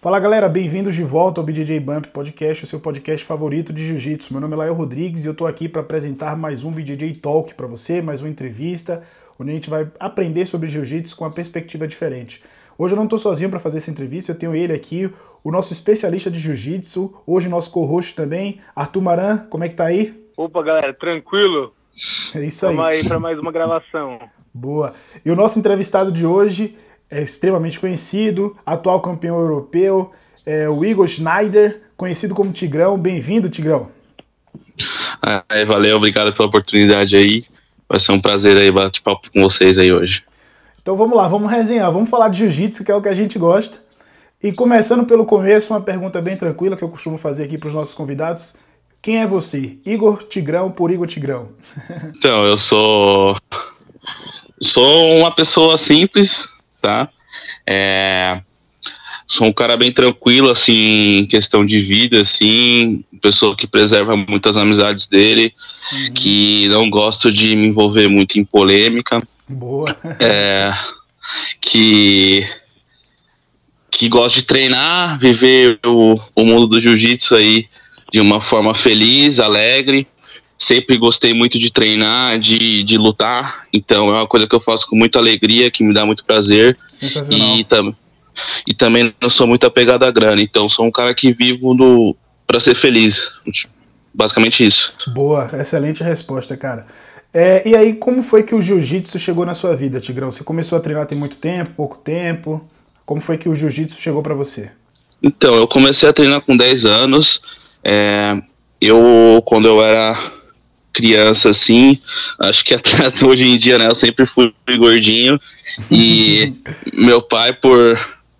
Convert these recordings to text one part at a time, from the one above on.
Fala galera, bem-vindos de volta ao BJJ Bump Podcast, o seu podcast favorito de jiu-jitsu. Meu nome é Lael Rodrigues e eu tô aqui para apresentar mais um BJJ Talk para você, mais uma entrevista, onde a gente vai aprender sobre jiu-jitsu com uma perspectiva diferente. Hoje eu não estou sozinho para fazer essa entrevista, eu tenho ele aqui, o nosso especialista de jiu-jitsu, hoje nosso co-host também, Arthur Maran, como é que tá aí? Opa, galera, tranquilo? É isso aí. Vamos aí para mais uma gravação. Boa. E o nosso entrevistado de hoje é extremamente conhecido, atual campeão europeu, é o Igor Schneider, conhecido como Tigrão. Bem-vindo, Tigrão. Ah, valeu, obrigado pela oportunidade aí. Vai ser um prazer aí bater papo com vocês aí hoje. Então vamos lá, vamos resenhar, vamos falar de jiu-jitsu, que é o que a gente gosta. E começando pelo começo, uma pergunta bem tranquila que eu costumo fazer aqui para os nossos convidados. Quem é você? Igor Tigrão por Igor Tigrão? Então, eu sou sou uma pessoa simples, tá? É, sou um cara bem tranquilo, assim, em questão de vida, assim, pessoa que preserva muitas amizades dele, uhum. que não gosto de me envolver muito em polêmica. Boa. É, que que gosta de treinar, viver o, o mundo do jiu-jitsu aí de uma forma feliz, alegre, sempre gostei muito de treinar, de, de lutar, então é uma coisa que eu faço com muita alegria, que me dá muito prazer. Sensacional. E, tam, e também não sou muito apegado à grana, então sou um cara que vivo no para ser feliz. Basicamente isso. Boa, excelente resposta, cara. É, e aí, como foi que o jiu-jitsu chegou na sua vida, Tigrão? Você começou a treinar tem muito tempo, pouco tempo? Como foi que o jiu-jitsu chegou para você? Então, eu comecei a treinar com 10 anos. É, eu, quando eu era criança, assim, acho que até hoje em dia, né, eu sempre fui gordinho e meu pai, por,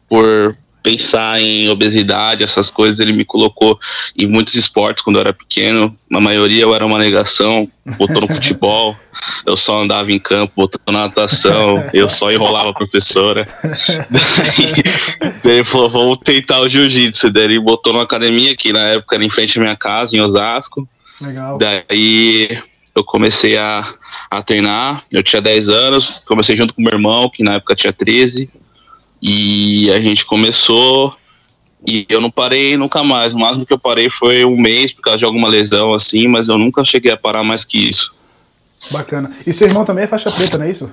por pensar em obesidade, essas coisas, ele me colocou em muitos esportes quando eu era pequeno. Na maioria eu era uma negação, botou no futebol, eu só andava em campo, botou na natação, eu só enrolava a professora. Daí, daí ele falou, vamos tentar o jiu-jitsu. Daí ele botou numa academia que na época era em frente à minha casa, em Osasco. Legal. Daí eu comecei a, a treinar, eu tinha 10 anos, comecei junto com meu irmão, que na época tinha 13, e a gente começou e eu não parei nunca mais. O máximo que eu parei foi um mês por causa de alguma lesão assim, mas eu nunca cheguei a parar mais que isso. Bacana. E seu irmão também é faixa preta, não é isso?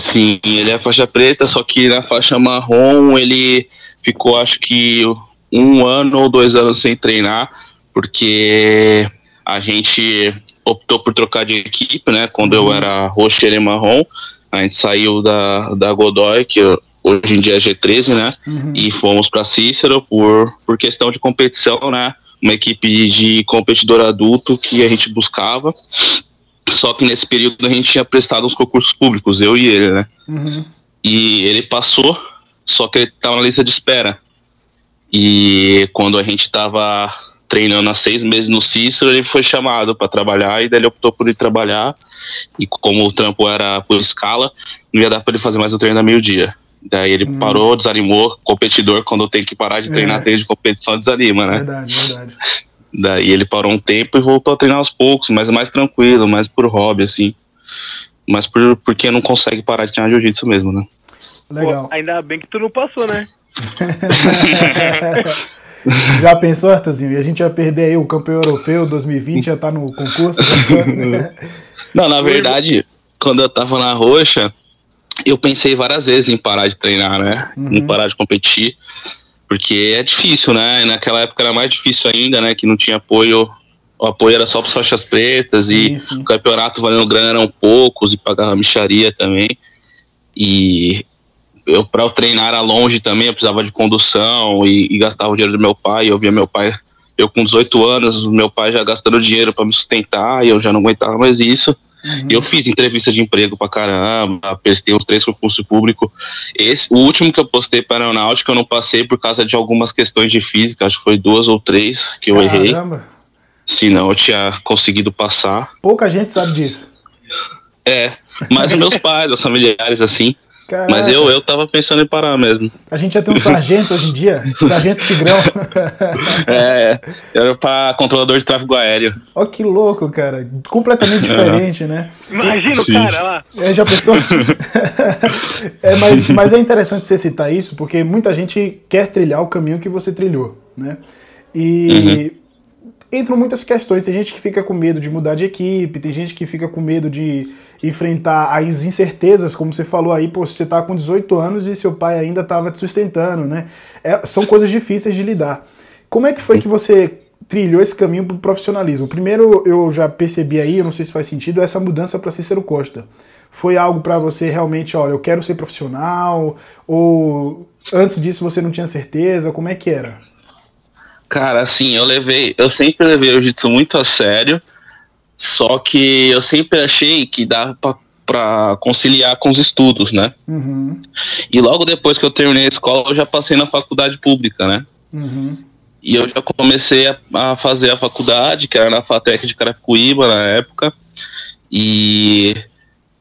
Sim, ele é faixa preta, só que na faixa marrom ele ficou acho que um ano ou dois anos sem treinar, porque a gente optou por trocar de equipe, né? Quando eu uhum. era roxo e marrom, a gente saiu da, da Godoy, que hoje em dia é G13, né? Uhum. E fomos para Cícero por, por questão de competição, né? Uma equipe de competidor adulto que a gente buscava. Só que nesse período a gente tinha prestado uns concursos públicos, eu e ele, né? Uhum. E ele passou, só que ele estava na lista de espera. E quando a gente estava treinando há seis meses no Cícero, ele foi chamado para trabalhar e daí ele optou por ir trabalhar. E como o trampo era por escala, não ia dar para ele fazer mais o treino da meio-dia. Daí ele hum. parou, desanimou. Competidor, quando tem que parar de treinar é. desde competição, desanima, né? Verdade, verdade. Daí ele parou um tempo e voltou a treinar aos poucos, mas mais tranquilo, mais por hobby, assim. Mas por, porque não consegue parar de treinar jiu-jitsu mesmo, né? Legal. Pô, ainda bem que tu não passou, né? já pensou, Arthurzinho? E a gente ia perder aí o campeão europeu 2020, já tá no concurso? não, na verdade, quando eu tava na roxa, eu pensei várias vezes em parar de treinar, né? Uhum. Em parar de competir. Porque é difícil, né? E naquela época era mais difícil ainda, né? Que não tinha apoio. O apoio era só para faixas pretas sim, e sim. o campeonato valendo grana eram poucos e pagava micharia também. E eu para eu treinar era longe também, eu precisava de condução e, e gastava o dinheiro do meu pai. Eu via meu pai, eu com 18 anos, meu pai já gastando dinheiro para me sustentar e eu já não aguentava mais isso. Uhum. Eu fiz entrevista de emprego pra caramba, prestei uns três concursos públicos. Esse, o último que eu postei para aeronáutica eu não passei por causa de algumas questões de física, acho que foi duas ou três que eu caramba. errei. Se não, eu tinha conseguido passar. Pouca gente sabe disso. É, mas os meus pais, os familiares, assim. Caraca. Mas eu, eu tava pensando em parar mesmo. A gente já tem um sargento hoje em dia, sargento Tigrão. é, era pra controlador de tráfego aéreo. Ó, que louco, cara. Completamente diferente, né? Imagina o cara lá. É, já pensou? é, mas, mas é interessante você citar isso, porque muita gente quer trilhar o caminho que você trilhou, né? E uhum entram muitas questões. Tem gente que fica com medo de mudar de equipe, tem gente que fica com medo de enfrentar as incertezas, como você falou aí, pô, você tá com 18 anos e seu pai ainda estava te sustentando, né? É, são coisas difíceis de lidar. Como é que foi que você trilhou esse caminho para o profissionalismo? Primeiro, eu já percebi aí, eu não sei se faz sentido, essa mudança para Cícero Costa. Foi algo para você realmente, olha, eu quero ser profissional? Ou antes disso você não tinha certeza? Como é que era? Cara, assim, eu levei, eu sempre levei o jiu-jitsu muito a sério, só que eu sempre achei que dava pra conciliar com os estudos, né? Uhum. E logo depois que eu terminei a escola, eu já passei na faculdade pública, né? Uhum. E eu já comecei a, a, fazer a faculdade, que era na FATEC de Carapicuíba na época, e,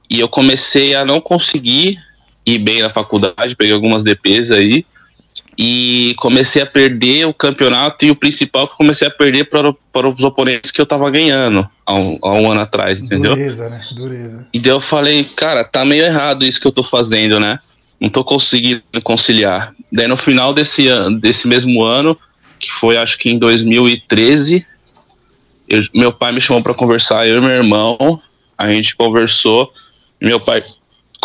e eu comecei a não conseguir ir bem na faculdade, peguei algumas DPs aí, e comecei a perder o campeonato e o principal que comecei a perder para, para os oponentes que eu tava ganhando há um, há um ano atrás, entendeu? Dureza, né? Dureza. E daí eu falei, cara, tá meio errado isso que eu tô fazendo, né? Não tô conseguindo conciliar. Daí no final desse, ano, desse mesmo ano, que foi acho que em 2013, eu, meu pai me chamou para conversar, eu e meu irmão, a gente conversou, meu pai,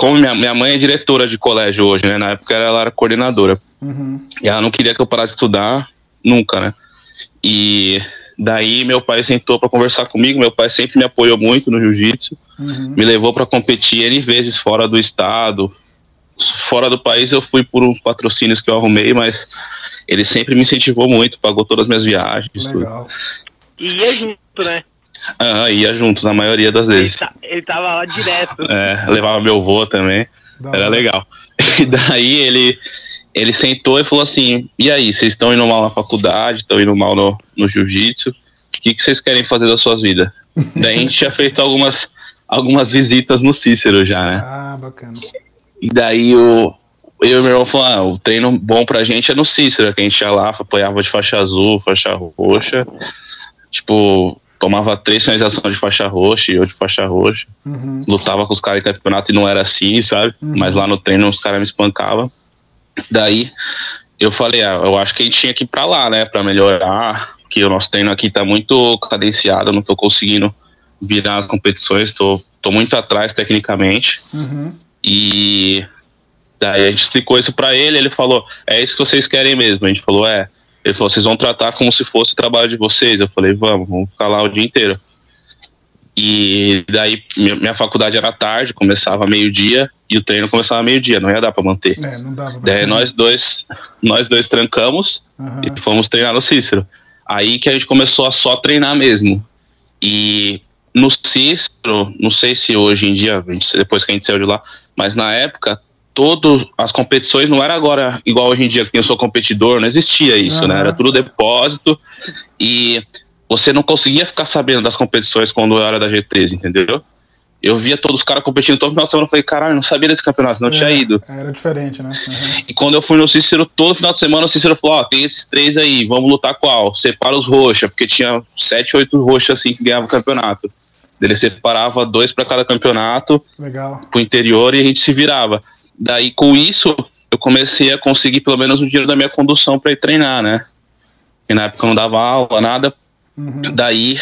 como minha, minha mãe é diretora de colégio hoje, né? Na época ela era coordenadora. Uhum. E ela não queria que eu parasse de estudar nunca, né? E daí meu pai sentou para conversar comigo. Meu pai sempre me apoiou muito no jiu-jitsu, uhum. me levou para competir N vezes fora do estado. Fora do país eu fui por uns patrocínios que eu arrumei, mas ele sempre me incentivou muito, pagou todas as minhas viagens. Legal. E ia junto, né? Ah, ia junto, na maioria das vezes. Ele, tá, ele tava lá direto. É, levava meu avô também. Era legal. E daí ele, ele sentou e falou assim: E aí, vocês estão indo mal na faculdade, estão indo mal no, no jiu-jitsu, o que, que vocês querem fazer da suas vidas? Daí a gente tinha feito algumas, algumas visitas no Cícero já, né? Ah, bacana. E daí o, eu e meu irmão falaram: ah, o treino bom pra gente é no Cícero, que a gente ia lá, apoiava de faixa azul, faixa roxa. Tipo, tomava três finalizações de faixa roxa e eu de faixa roxa. Uhum. Lutava com os caras em campeonato e não era assim, sabe? Uhum. Mas lá no treino os caras me espancavam. Daí eu falei, ah, eu acho que a gente tinha que ir pra lá, né, pra melhorar, que o nosso treino aqui tá muito cadenciado, não tô conseguindo virar as competições, tô, tô muito atrás tecnicamente. Uhum. E daí a gente explicou isso pra ele, ele falou, é isso que vocês querem mesmo. A gente falou, é. Ele falou, vocês vão tratar como se fosse o trabalho de vocês. Eu falei, vamos, vamos ficar lá o dia inteiro. E daí minha faculdade era tarde, começava meio-dia e o treino começava meio-dia, não ia dar para manter. É, não dava daí nós dois, nós dois trancamos uhum. e fomos treinar no Cícero. Aí que a gente começou a só treinar mesmo. E no Cícero, não sei se hoje em dia, depois que a gente saiu de lá, mas na época, todas as competições não era agora igual hoje em dia, que eu sou competidor, não existia isso, uhum. né? Era tudo depósito e você não conseguia ficar sabendo das competições quando era da G13, entendeu? Eu via todos os caras competindo todo final de semana, eu falei, caralho, não sabia desse campeonato, não é, tinha ido. Era diferente, né? Uhum. E quando eu fui no Cícero, todo final de semana, o Cícero falou, ó, oh, tem esses três aí, vamos lutar qual? Separa os roxas, porque tinha sete, oito roxas assim que ganhavam o campeonato. Ele separava dois para cada campeonato, Legal. pro interior e a gente se virava. Daí, com isso, eu comecei a conseguir pelo menos o dinheiro da minha condução para ir treinar, né? E na época não dava aula, nada, Uhum. Daí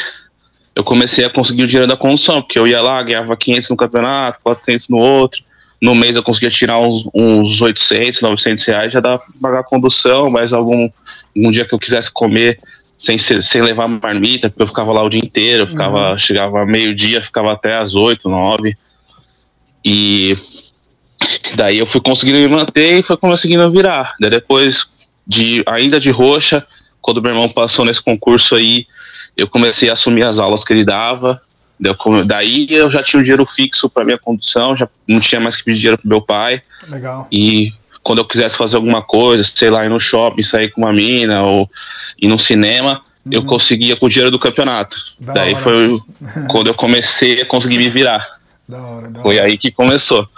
eu comecei a conseguir o dinheiro da condução, porque eu ia lá, ganhava 500 no campeonato, 400 no outro. No mês eu conseguia tirar uns, uns 800, 900 reais, já dava pra pagar a condução, mas algum, algum dia que eu quisesse comer sem, sem levar marmita, porque eu ficava lá o dia inteiro, ficava, uhum. chegava meio-dia, ficava até às 8, 9. E daí eu fui conseguindo me manter e fui conseguindo virar. Daí depois, de, ainda de roxa, quando meu irmão passou nesse concurso aí, eu comecei a assumir as aulas que ele dava. Daí eu já tinha o um dinheiro fixo para minha condução, já não tinha mais que pedir dinheiro pro meu pai. Legal. E quando eu quisesse fazer alguma coisa, sei lá, ir no shopping, sair com uma mina ou ir no cinema, uhum. eu conseguia com o dinheiro do campeonato. Da Daí hora. foi quando eu comecei a conseguir me virar. Da hora, da foi hora. aí que começou.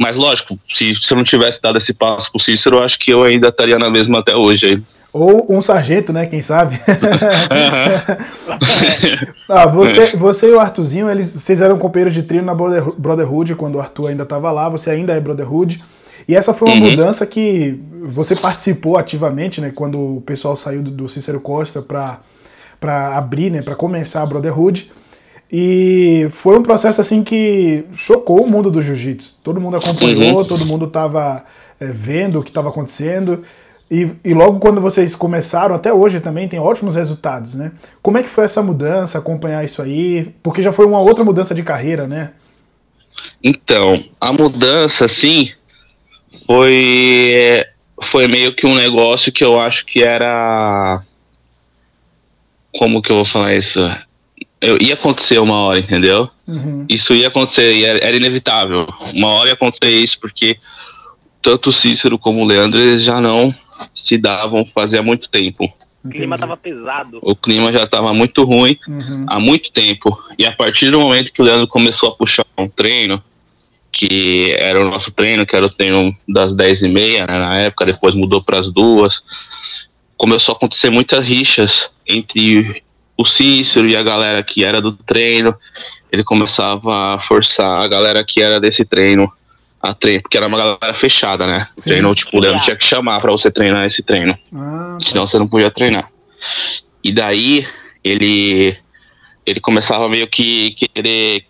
Mas lógico, se, se eu não tivesse dado esse passo pro Cícero, eu acho que eu ainda estaria na mesma até hoje. Aí. Ou um sargento, né? Quem sabe? ah, você, você e o Arthurzinho, eles, vocês eram companheiros de trio na Brotherhood quando o Arthur ainda estava lá, você ainda é Brotherhood. E essa foi uma uhum. mudança que você participou ativamente, né? Quando o pessoal saiu do, do Cícero Costa para abrir, né? Para começar a Brotherhood. E foi um processo assim que chocou o mundo do jiu-jitsu. Todo mundo acompanhou, uhum. todo mundo estava é, vendo o que estava acontecendo. E, e, logo quando vocês começaram, até hoje também, tem ótimos resultados, né? Como é que foi essa mudança, acompanhar isso aí? Porque já foi uma outra mudança de carreira, né? Então, a mudança, assim, foi, foi meio que um negócio que eu acho que era. Como que eu vou falar isso? Eu, ia acontecer uma hora, entendeu? Uhum. Isso ia acontecer, era, era inevitável. Uma hora ia acontecer isso, porque tanto o Cícero como o Leandro eles já não se davam fazia muito tempo. O clima estava pesado. O clima já estava muito ruim uhum. há muito tempo. E a partir do momento que o Leandro começou a puxar um treino, que era o nosso treino, que era o treino das 10 e meia, né, na época, depois mudou para as duas, começou a acontecer muitas rixas entre o Cícero e a galera que era do treino. Ele começava a forçar a galera que era desse treino a treino, porque era uma galera fechada, né? Sim. Treino, tipo, o Leandro tinha que chamar para você treinar esse treino. Ah, tá. Senão você não podia treinar. E daí ele ele começava meio que querer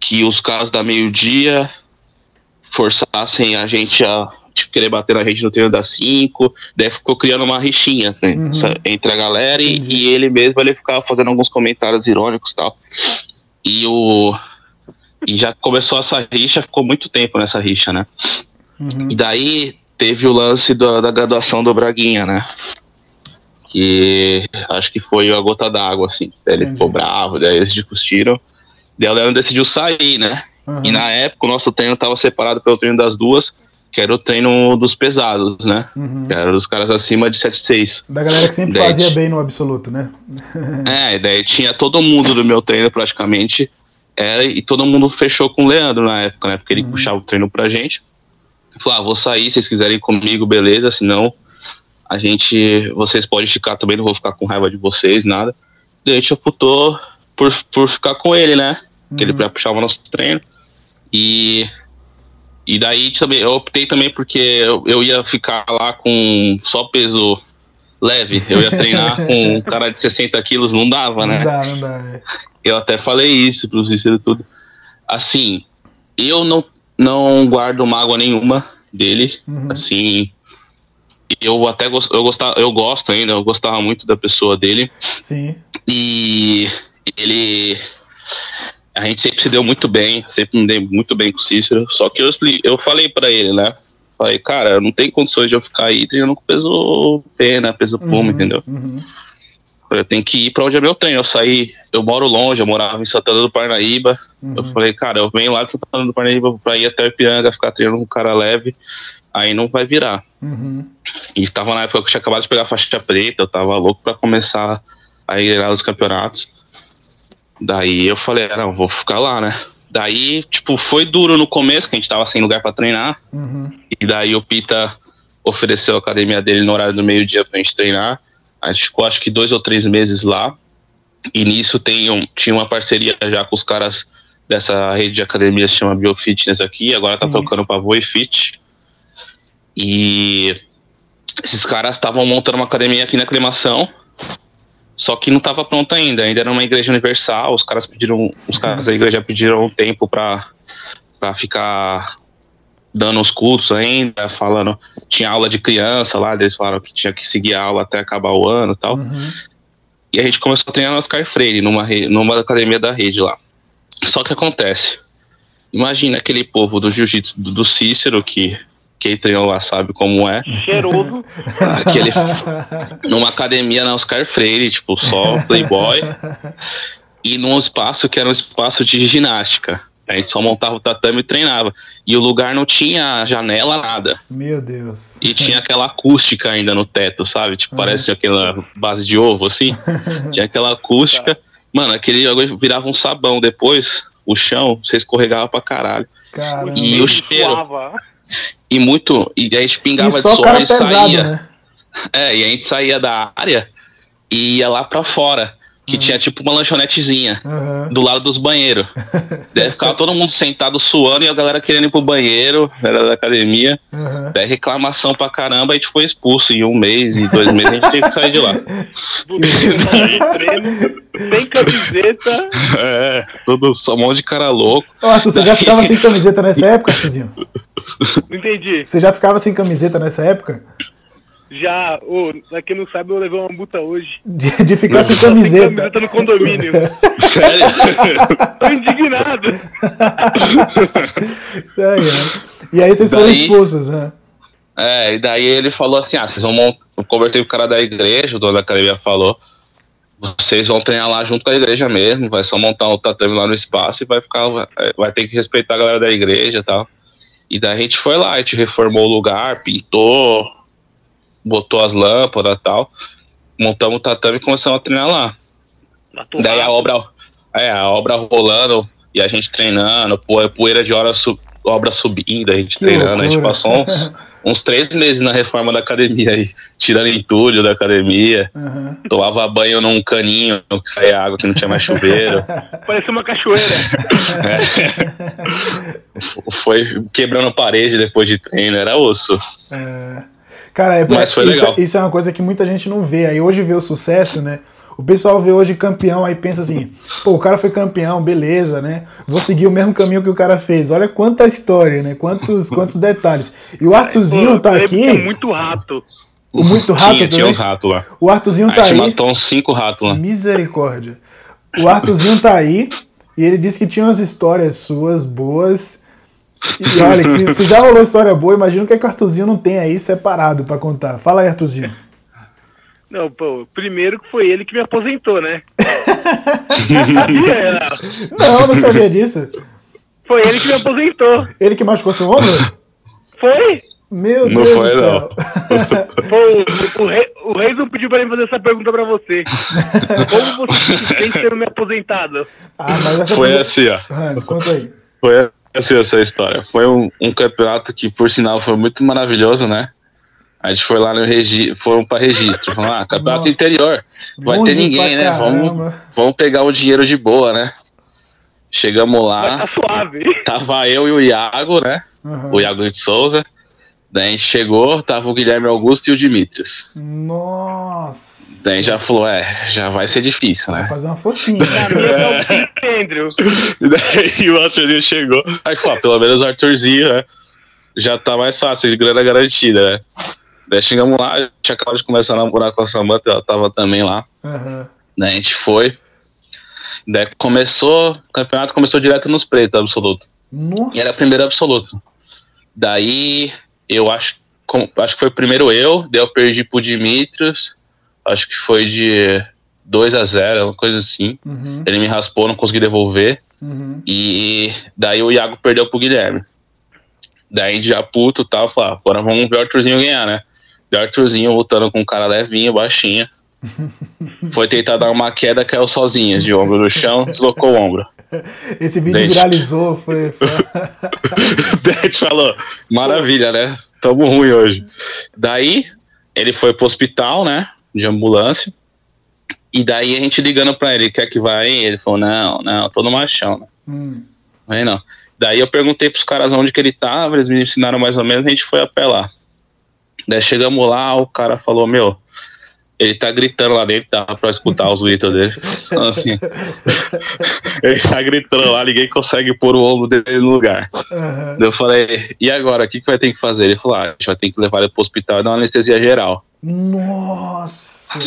que os caras da meio-dia forçassem a gente a tipo, querer bater na gente no treino das 5, daí ficou criando uma rixinha né, uhum. entre a galera e, e, ele mesmo ele ficava fazendo alguns comentários irônicos e tal. E o e já começou essa rixa, ficou muito tempo nessa rixa, né? Uhum. E daí teve o lance da, da graduação do Braguinha, né? Que acho que foi a gota d'água, assim. Daí ele ficou bravo, daí eles discutiram. Daí o Leandro decidiu sair, né? Uhum. E na época o nosso treino estava separado pelo treino das duas, que era o treino dos pesados, né? Uhum. Que era dos caras acima de 7,6. Da galera que sempre daí fazia bem no absoluto, né? é, daí tinha todo mundo do meu treino praticamente era, e todo mundo fechou com o Leandro na época, né? Porque ele uhum. puxava o treino pra gente. Falou, ah, vou sair, se vocês quiserem ir comigo, beleza, senão a gente, vocês podem ficar também, não vou ficar com raiva de vocês, nada. Daí a gente optou por, por ficar com ele, né? Uhum. Que ele uhum. puxava nosso treino. E, e daí também, eu optei também porque eu, eu ia ficar lá com só peso leve. Eu ia treinar com um cara de 60 quilos, não dava, né? Não dá, não dá. É. Eu até falei isso pro Cícero tudo. Assim, eu não, não guardo mágoa nenhuma dele. Uhum. Assim, eu até gost, eu, gostava, eu gosto ainda, eu gostava muito da pessoa dele. Sim. E ele. A gente sempre se deu muito bem, sempre me dei muito bem com o Cícero. Só que eu, eu falei para ele, né? Falei, cara, não tem condições de eu ficar aí treinando com peso pena, peso puma, uhum, entendeu? Uhum. Eu tenho que ir pra onde é meu treino. Eu saí, eu moro longe, eu morava em Santana do Parnaíba. Uhum. Eu falei, cara, eu venho lá de Santana do Parnaíba pra ir até o Ipiranga, ficar treinando com um cara leve, aí não vai virar. Uhum. E tava na época que eu tinha acabado de pegar a faixa preta, eu tava louco pra começar a ir lá nos campeonatos. Daí eu falei, ah, não, vou ficar lá, né? Daí, tipo, foi duro no começo, que a gente tava sem lugar para treinar. Uhum. E daí o Pita ofereceu a academia dele no horário do meio-dia pra gente treinar. A gente ficou acho que dois ou três meses lá. E nisso tem um, tinha uma parceria já com os caras dessa rede de academias que chama Biofitness aqui. Agora tá Sim. tá trocando pra Voifit. E esses caras estavam montando uma academia aqui na aclimação. Só que não estava pronta ainda, ainda era uma igreja universal. Os caras pediram, os caras da igreja pediram um tempo para ficar dando os cursos ainda, falando. Tinha aula de criança lá, eles falaram que tinha que seguir a aula até acabar o ano e tal. Uhum. E a gente começou a treinar no Oscar Freire, numa, numa academia da rede lá. Só que acontece. Imagina aquele povo do jiu-jitsu do Cícero, que quem treinou lá sabe como é. Cheiroso. Aquele, numa academia na Oscar Freire, tipo, só playboy. E num espaço que era um espaço de ginástica. A gente só montava o tatame e treinava. E o lugar não tinha janela, nada. Meu Deus. E tinha aquela acústica ainda no teto, sabe? Tipo, uhum. parece aquela base de ovo, assim. tinha aquela acústica. Mano, aquele virava um sabão depois, o chão, você escorregava pra caralho. Caramba. E o cheiro. Suava. E muito. E a gente pingava E de só suor cara e pesado, saía. né? É, e a gente saía da área e ia lá pra fora. Que tinha tipo uma lanchonetezinha Aham. do lado dos banheiros. Daí ficava todo mundo sentado suando e a galera querendo ir pro banheiro, era da academia. Aham. Daí reclamação pra caramba, a gente foi expulso em um mês, em dois meses, a gente teve que sair de lá. De sem camiseta. É, todo só um monte de cara louco. Ó, Arthur, você já ficava sem camiseta nessa época, Arthurzinho? Não entendi. Você já ficava sem camiseta nessa época? Já, ô, pra quem não sabe, eu levei uma multa hoje. De, de ficar sem Sem camiseta. camiseta no condomínio. Sério? Tô indignado. E aí vocês foram Daí- expulsos, né? É, e daí ele falou assim: ah, vocês vão montar. Eu conversei com o cara da igreja, o dono da academia falou. Vocês vão treinar lá junto com a igreja mesmo, vai só montar um tatame lá no espaço e vai ficar. Vai ter que respeitar a galera da igreja e tal. E daí a gente foi lá, a gente reformou o lugar, pintou, botou as lâmpadas e tal. Montamos o tatame e começamos a treinar lá. Matou Daí a obra, é, a obra rolando e a gente treinando, pô, poeira de hora su- obra subindo, a gente Que treinando, a gente loucura. passou uns, uns três meses na reforma da academia aí, tirando entulho da academia, Aham. tomava banho num caninho que saía água que não tinha mais chuveiro. Parecia uma cachoeira. Foi quebrando parede depois de treino, era osso. É. Cara, é, Mas foi isso, legal. isso é uma coisa que muita gente não vê. Aí hoje vê o sucesso, né? O pessoal vê hoje campeão, aí pensa assim, pô, o cara foi campeão, beleza, né? Vou seguir o mesmo caminho que o cara fez. Olha quanta história, né? Quantos, quantos detalhes. E o Arthurzinho Pô, tá aqui. É muito rato. O muito rato tinha, tinha também. uns ratos lá. O Arthurzinho A tá aí. matou uns cinco ratos lá. Misericórdia. O Arthurzinho tá aí e ele disse que tinha umas histórias suas boas. E olha, se, se já rolou história boa, imagina o que, é que o Arthurzinho não tem aí separado pra contar. Fala aí, Arthurzinho. Não, pô, primeiro que foi ele que me aposentou, né? Sabia, não. Não, não sabia disso. Foi ele que me aposentou. Ele que machucou seu ombro? Foi? Meu Não Deus foi, do céu. Pô, o, o, rei, o Reis não pediu pra mim fazer essa pergunta pra você. Como você se sente sendo me aposentado? ah, mas essa Foi coisa... assim, ó. Hans, conta aí. Foi assim essa história. Foi um, um campeonato que, por sinal, foi muito maravilhoso, né? A gente foi lá no registro, foram para registro. Falaram, ah, campeonato Nossa. interior. Vai ter ninguém, né? Vamos, caramba. vamos pegar o dinheiro de boa, né? Chegamos lá, tá suave. tava eu e o Iago, né? Aham. O Iago de Souza. Daí a gente chegou, tava o Guilherme Augusto e o Dimitrios. Nossa. Daí já falou, é, já vai ser difícil, Vai né? fazer uma focinha. É. E daí o Arthurzinho chegou. Aí falou, ah, pelo menos o Arthurzinho, né? Já tá mais fácil, de grana garantida, né? Daí chegamos lá, a gente acabou de começar a namorar com a Samantha, ela tava também lá. Aham. Daí a gente foi. Daí começou, o campeonato começou direto nos pretos, absoluto. Nossa. E era primeiro absoluto. Daí eu acho, com- acho que foi primeiro eu, daí eu perdi pro Dimitrios. Acho que foi de 2 a 0 uma coisa assim. Uhum, Ele me raspou, não consegui devolver. uhum. E daí o Iago perdeu pro Guilherme. Daí a gente já puto e tal, falou, ah, agora vamos ver o Arthurzinho ganhar, né? E o Arthurzinho lutando com um cara levinho, baixinho. Foi tentar dar uma queda, caiu sozinho, de ombro no chão, deslocou o ombro. Esse vídeo Deixa. viralizou, foi. foi... Gente falou, maravilha, né? Tamo ruim hoje. Daí ele foi pro hospital, né? De ambulância. E daí a gente ligando pra ele, quer que vá aí? Ele falou, não, não, tô no machão, né? Hum. Aí não. Daí eu perguntei pros caras onde que ele tava, eles me ensinaram mais ou menos, a gente foi a pé lá. Daí chegamos lá, o cara falou, meu, ele tá gritando lá dentro, dá pra escutar os gritos dele. Assim, ele tá gritando lá, ninguém consegue pôr o ombro dele no lugar. Daí eu falei, e agora, o que, que vai ter que fazer? Ele falou, ah, a gente vai ter que levar ele pro hospital e dar uma anestesia geral. Nossa.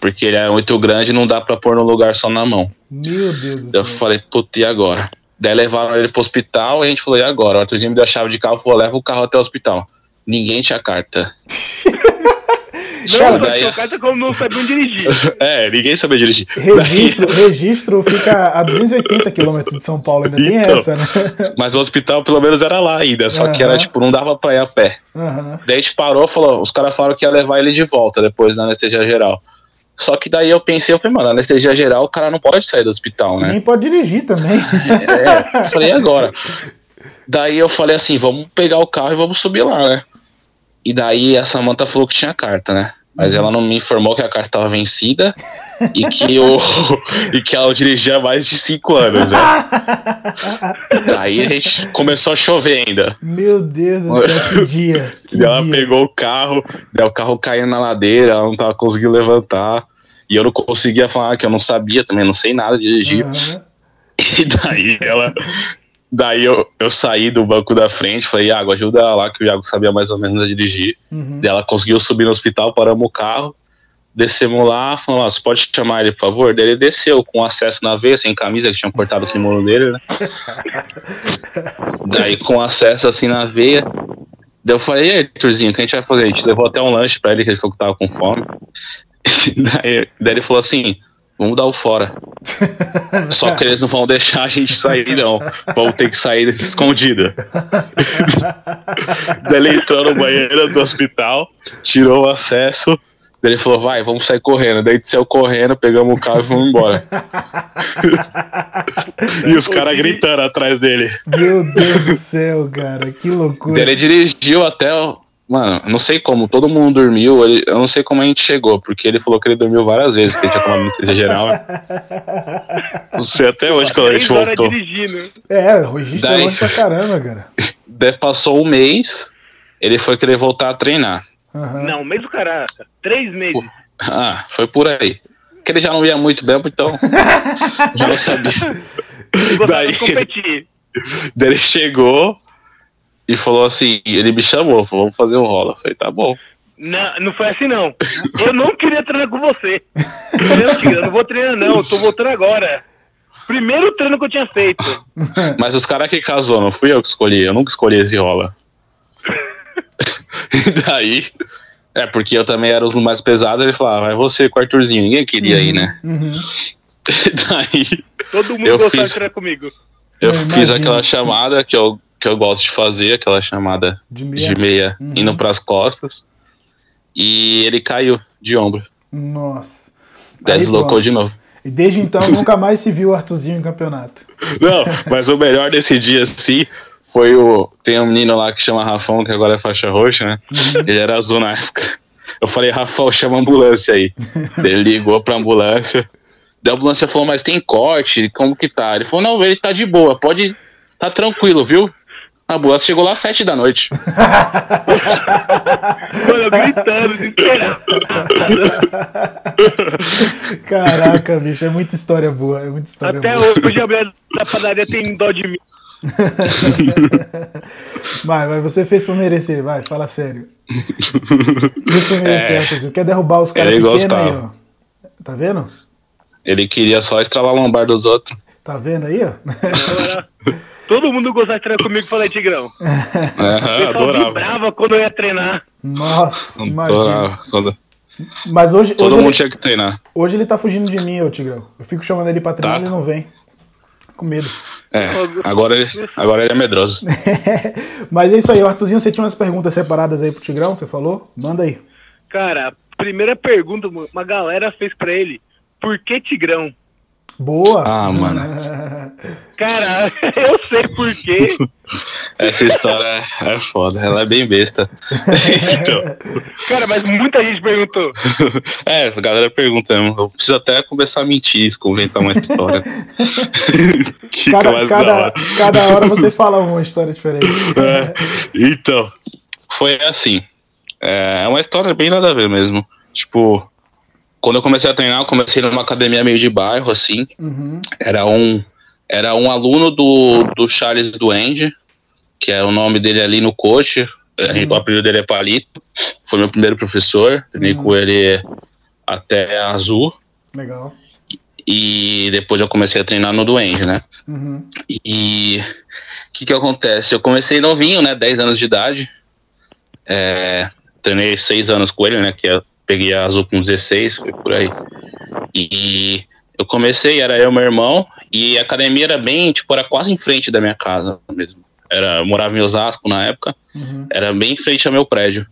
Porque ele é muito grande e não dá pra pôr no lugar só na mão. Meu Deus do Daí eu céu. falei, puta, e agora? Daí levaram ele pro hospital e a gente falou, e agora? O Arthurzinho me deu a chave de carro e falou, leva o carro até o hospital. Ninguém tinha carta. Não, daí- cara como não sabiam dirigir. É, ninguém sabia dirigir. Registro, registro fica a 280 quilômetros de São Paulo, ainda tem Então. essa, né? Mas o hospital pelo menos era lá ainda, só que era tipo, não dava pra ir a pé. Aham. Daí a gente parou, falou, os caras falaram que ia levar ele de volta depois da anestesia geral. Só que daí eu pensei, eu falei, mano, anestesia geral, o cara não pode sair do hospital, né? Nem pode dirigir também. É, eu falei, e agora? Daí eu falei assim, vamos pegar o carro e vamos subir lá, né? E daí a Samantha falou que tinha carta, né? Mas ela não me informou que a carta estava vencida e que, o, e que ela dirigia há mais de cinco anos, né? Daí a gente começou a chover ainda. Meu Deus do céu, que dia. Que ela dia. pegou o carro, daí o carro caiu na ladeira, ela não tava conseguindo levantar. E eu não conseguia falar que eu não sabia também, não sei nada de dirigir. Aham. E daí ela. Daí eu, eu saí do banco da frente, falei, Iago, ajuda ela lá, que o Iago sabia mais ou menos a dirigir. Uhum. Daí ela conseguiu subir no hospital, paramos o carro, descemos lá, falamos, ah, você pode chamar ele, por favor? Daí ele desceu com acesso na veia, sem camisa, que tinham cortado o kimono dele, né? Daí com acesso assim na veia. Daí eu falei, e aí, Arthurzinho, o que a gente vai fazer? A gente levou até um lanche pra ele, que ele falou que tava com fome. Daí, daí ele falou assim, vamos dar o fora. Só que eles não vão deixar a gente sair, não. Vamos ter que sair escondida. Ele entrou no banheiro do hospital, tirou o acesso. Ele falou, vai, vamos sair correndo. Daí saiu correndo, pegamos o carro e fomos embora. e os caras gritando atrás dele. Meu Deus do céu, cara, que loucura. Ele dirigiu até. o- Mano, eu não sei como, todo mundo dormiu. ele- eu não sei como a gente chegou, porque ele falou que ele dormiu várias vezes, que ele tinha tomado anestesia geral. né? Não sei até hoje quando a gente Três horas voltou. dirigindo. É, o registro é Daí- longe pra caramba, cara. Daí passou um mês, ele foi querer voltar a treinar. Aham. Não, mesmo caraca. Três meses. Ah, foi por aí. Que ele já não ia muito bem, então já não sabia. Daí-. Daí ele chegou e falou assim: ele me chamou, falou, vamos fazer um rola. Eu falei, tá bom. Não, não foi assim, não. Eu não queria treinar com você. Não, Tigre, eu não vou treinar, não. Eu tô voltando agora. Primeiro treino que eu tinha feito. Mas os caras que casou, não fui eu que escolhi, eu nunca escolhi esse rola. e daí, é porque eu também era os mais pesados, ele falava, vai você com o Arthurzinho, ninguém queria ir, né? Uhum. daí Todo mundo Eu gostava fiz. de treinar comigo. eu Eu fiz aquela chamada que eu, que eu gosto de fazer, aquela chamada De meia. de meia Uhum. indo pras costas. E ele caiu de ombro. Nossa. Aí, deslocou pronto. de novo. E desde então nunca mais se viu o Arthurzinho em campeonato. Não, mas o melhor desse dia, sim, foi o. Tem um menino lá que chama Rafão, que agora é faixa roxa, né? Ele era azul na época. Eu falei, Rafão, chama a ambulância aí. Ele ligou pra ambulância. Daí a ambulância falou, mas tem corte? Como que tá? Ele falou, não, ele tá de boa, pode. Tá tranquilo, viu? A ambulância chegou lá às sete da noite. Mano, eu gritando, desesperado. Caraca, bicho, é muita história boa, é muita história Até boa. hoje a mulher da padaria tem dó de mim. Vai, vai, você fez pra merecer, vai, fala sério. Fez pra merecer, Arthurzinho. Quer derrubar os caras pequenos aí, ó. Tá vendo? Ele queria só estralar a lombar dos outros. Tá vendo aí, ó? Todo mundo gostava de treinar comigo, falei, Tigrão. Aham, Eu adorava. vibrava quando eu ia treinar. Nossa, imagina. Quando- Mas hoje, Todo hoje, mundo ele, tinha que treinar. hoje ele tá fugindo de mim, ô Tigrão. Eu fico chamando ele pra treinar Tá. ele não vem. Com medo. É, agora ele, agora ele é medroso. Mas é isso aí, o Arthurzinho, você tinha umas perguntas separadas aí pro Tigrão, você falou? Manda aí. Cara, a primeira pergunta, uma galera fez pra ele. Por que Tigrão? Boa! Ah, mano. Cara, eu sei por quê. Essa história é foda, ela é bem besta. então, Cara, mas muita gente perguntou. é, a galera pergunta mesmo. Eu preciso até começar a mentir, isso, inventar uma história. cada, cada, hora. cada hora você fala uma história diferente. É, então, foi assim. É é uma história bem nada a ver mesmo. Tipo, quando eu comecei a treinar, eu comecei numa academia meio de bairro, assim. Uhum. Era um, era um aluno do, do Charles Duende, que é o nome dele ali no coach. Gente- O apelido dele é Palito. Foi meu primeiro professor. Treinei com ele até azul. Legal. E depois eu comecei a treinar no Duende, né? Uhum. E o que que acontece? Eu comecei novinho, né? 10 anos de idade. É, treinei 6 anos com ele, né? Que eu peguei a azul com 16, foi por aí. E eu comecei, era eu e meu irmão, e a academia era bem, tipo, era quase em frente da minha casa mesmo. Era, eu morava em Osasco na época, Uhum. era bem em frente ao meu prédio.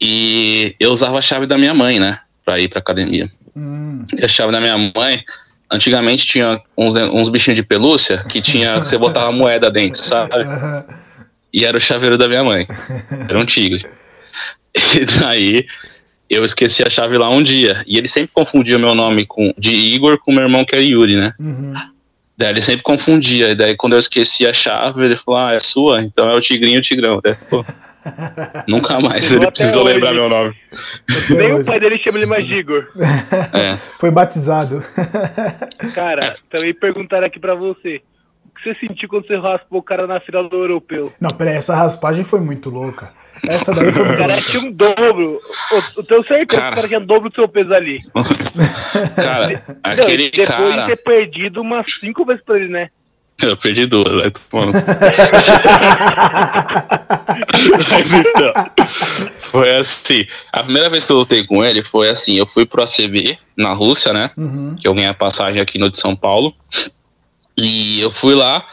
E eu usava a chave da minha mãe, né? Pra ir pra academia. Hum. E a chave da minha mãe, antigamente tinha uns, uns bichinhos de pelúcia que tinha que você botava moeda dentro, sabe? E era o chaveiro da minha mãe. Era um tigre. E daí eu esqueci a chave lá um dia. E ele sempre confundia meu nome com, de Igor com meu irmão que é Yuri, né? Uhum. Daí ele sempre confundia. E daí quando eu esqueci a chave, ele falou: Ah, é sua? Então é o Tigrinho o Tigrão. Daí, pô, Nunca mais ele precisou hoje. lembrar meu nome. Nem o pai dele chama ele mais de Igor. É. Foi batizado. Cara, também perguntaram aqui pra você. O que você sentiu quando você raspou o cara na final do europeu? Não, peraí, essa raspagem foi muito louca. Essa daí foi muito O cara tinha um dobro. O, o teu certeza cara... o cara tinha um dobro do seu peso ali. cara, aquele Depois cara... de ter perdido umas cinco vezes pra ele, né? Eu perdi duas, né? Mano. Mas então, foi assim. A primeira vez que eu lutei com ele foi assim: eu fui pro ACB na Rússia, né? Uhum. Que eu ganhei a passagem aqui no de São Paulo. E eu fui lá,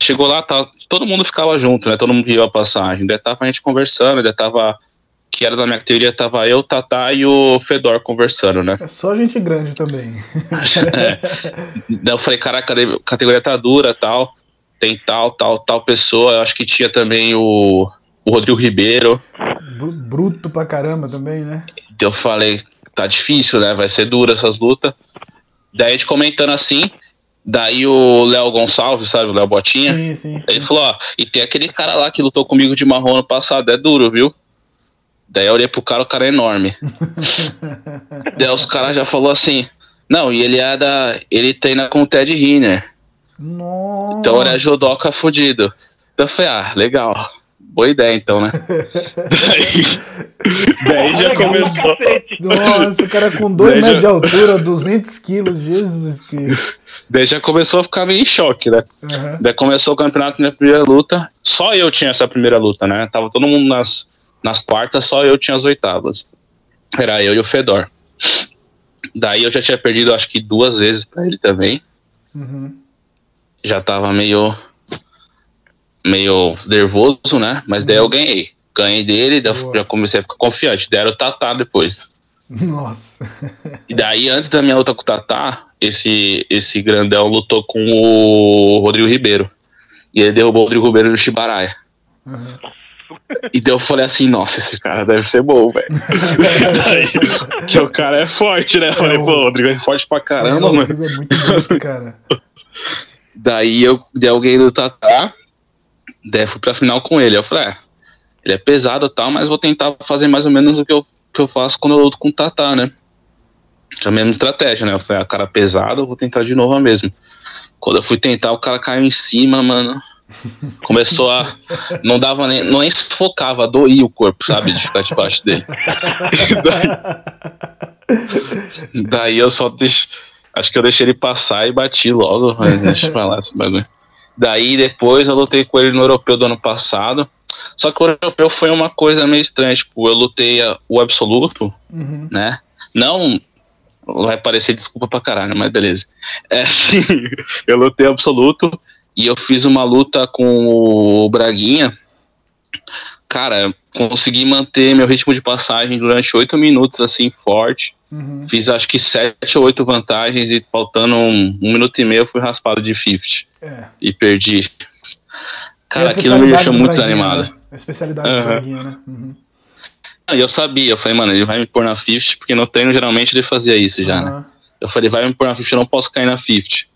chegou lá, tá, todo mundo ficava junto, né? Todo mundo viu a passagem. Daí tava a gente conversando, daí tava que era da minha teoria, tava eu, Tatá e o Fedor conversando, né? É só gente grande também. é. Daí eu falei, caraca, a categoria tá dura tal. Tem tal, tal, tal pessoa. Eu acho que tinha também o, o Rodrigo Ribeiro. Bruto pra caramba também, né? Eu falei, tá difícil, né? Vai ser dura essas lutas. Daí a gente comentando assim. Daí o Léo Gonçalves, sabe, o Léo Botinha? Sim, sim, sim. Ele falou, ó, e tem aquele cara lá que lutou comigo de marrom no passado, é duro, viu? Daí eu olhei pro cara, o cara é enorme. Daí os caras já falou assim, não, e ele é da. Ele treina com o Ted Riner. Nossa. Então ele é judoca fudido. Então eu falei, ah, legal. Boa ideia então, né? daí, daí já começou. Nossa, o cara com 2 metros já... de altura, 200 quilos, Jesus Cristo. Daí já começou a ficar meio em choque, né? Uhum. Daí começou o campeonato, minha primeira luta. Só eu tinha essa primeira luta, né? Tava todo mundo nas, nas quartas, só eu tinha as oitavas. Era eu e o Fedor. Daí eu já tinha perdido, acho que duas vezes para ele também. Uhum. Já tava meio. Meio nervoso, né? Mas daí eu uhum. ganhei. Ganhei dele, daí já comecei a ficar confiante. Deram o Tatá depois. Nossa. E daí, antes da minha luta com o Tatá, esse, esse grandão lutou com o Rodrigo Ribeiro. E ele derrubou o Rodrigo Ribeiro no Shibaraia. Uhum. E daí eu falei assim, nossa, esse cara deve ser bom, velho. que o cara é forte, né? Eu falei, é, pô, o Rodrigo é forte pra caramba, é, mano. O Rodrigo é muito bonito, cara. Daí eu dei alguém do Tatá, daí fui pra final com ele. Eu falei, é, ele é pesado e tal, mas vou tentar fazer mais ou menos o que eu, que eu faço quando eu luto com o Tatá, né? É a mesma estratégia, né? Eu falei, a ah, cara pesado, eu vou tentar de novo a mesma. Quando eu fui tentar, o cara caiu em cima, mano. Começou a. Não dava nem. Não nem se focava, doía o corpo, sabe? De ficar debaixo dele. daí, daí, eu só deixo. Acho que eu deixei ele passar e bati logo. Mas deixa eu falar esse bagulho. Daí depois eu lutei com ele no europeu do ano passado. Só que o europeu foi uma coisa meio estranha. Tipo, eu lutei o absoluto, uhum. né? Não. Vai parecer desculpa pra caralho, mas beleza. É assim, eu lutei absoluto e eu fiz uma luta com o Braguinha. Cara, consegui manter meu ritmo de passagem durante oito minutos, assim, forte. Uhum. Fiz acho que sete ou oito vantagens e faltando um, um minuto e meio eu fui raspado de 50. É. E perdi. Cara, aquilo me deixou muito desanimado. Né? A especialidade uhum. do Braguinha, né? Uhum. Eu sabia, eu falei, mano, ele vai me pôr na 50, porque no treino geralmente ele fazia isso já, né? Eu falei, vai me pôr na 50, eu não posso cair na 50.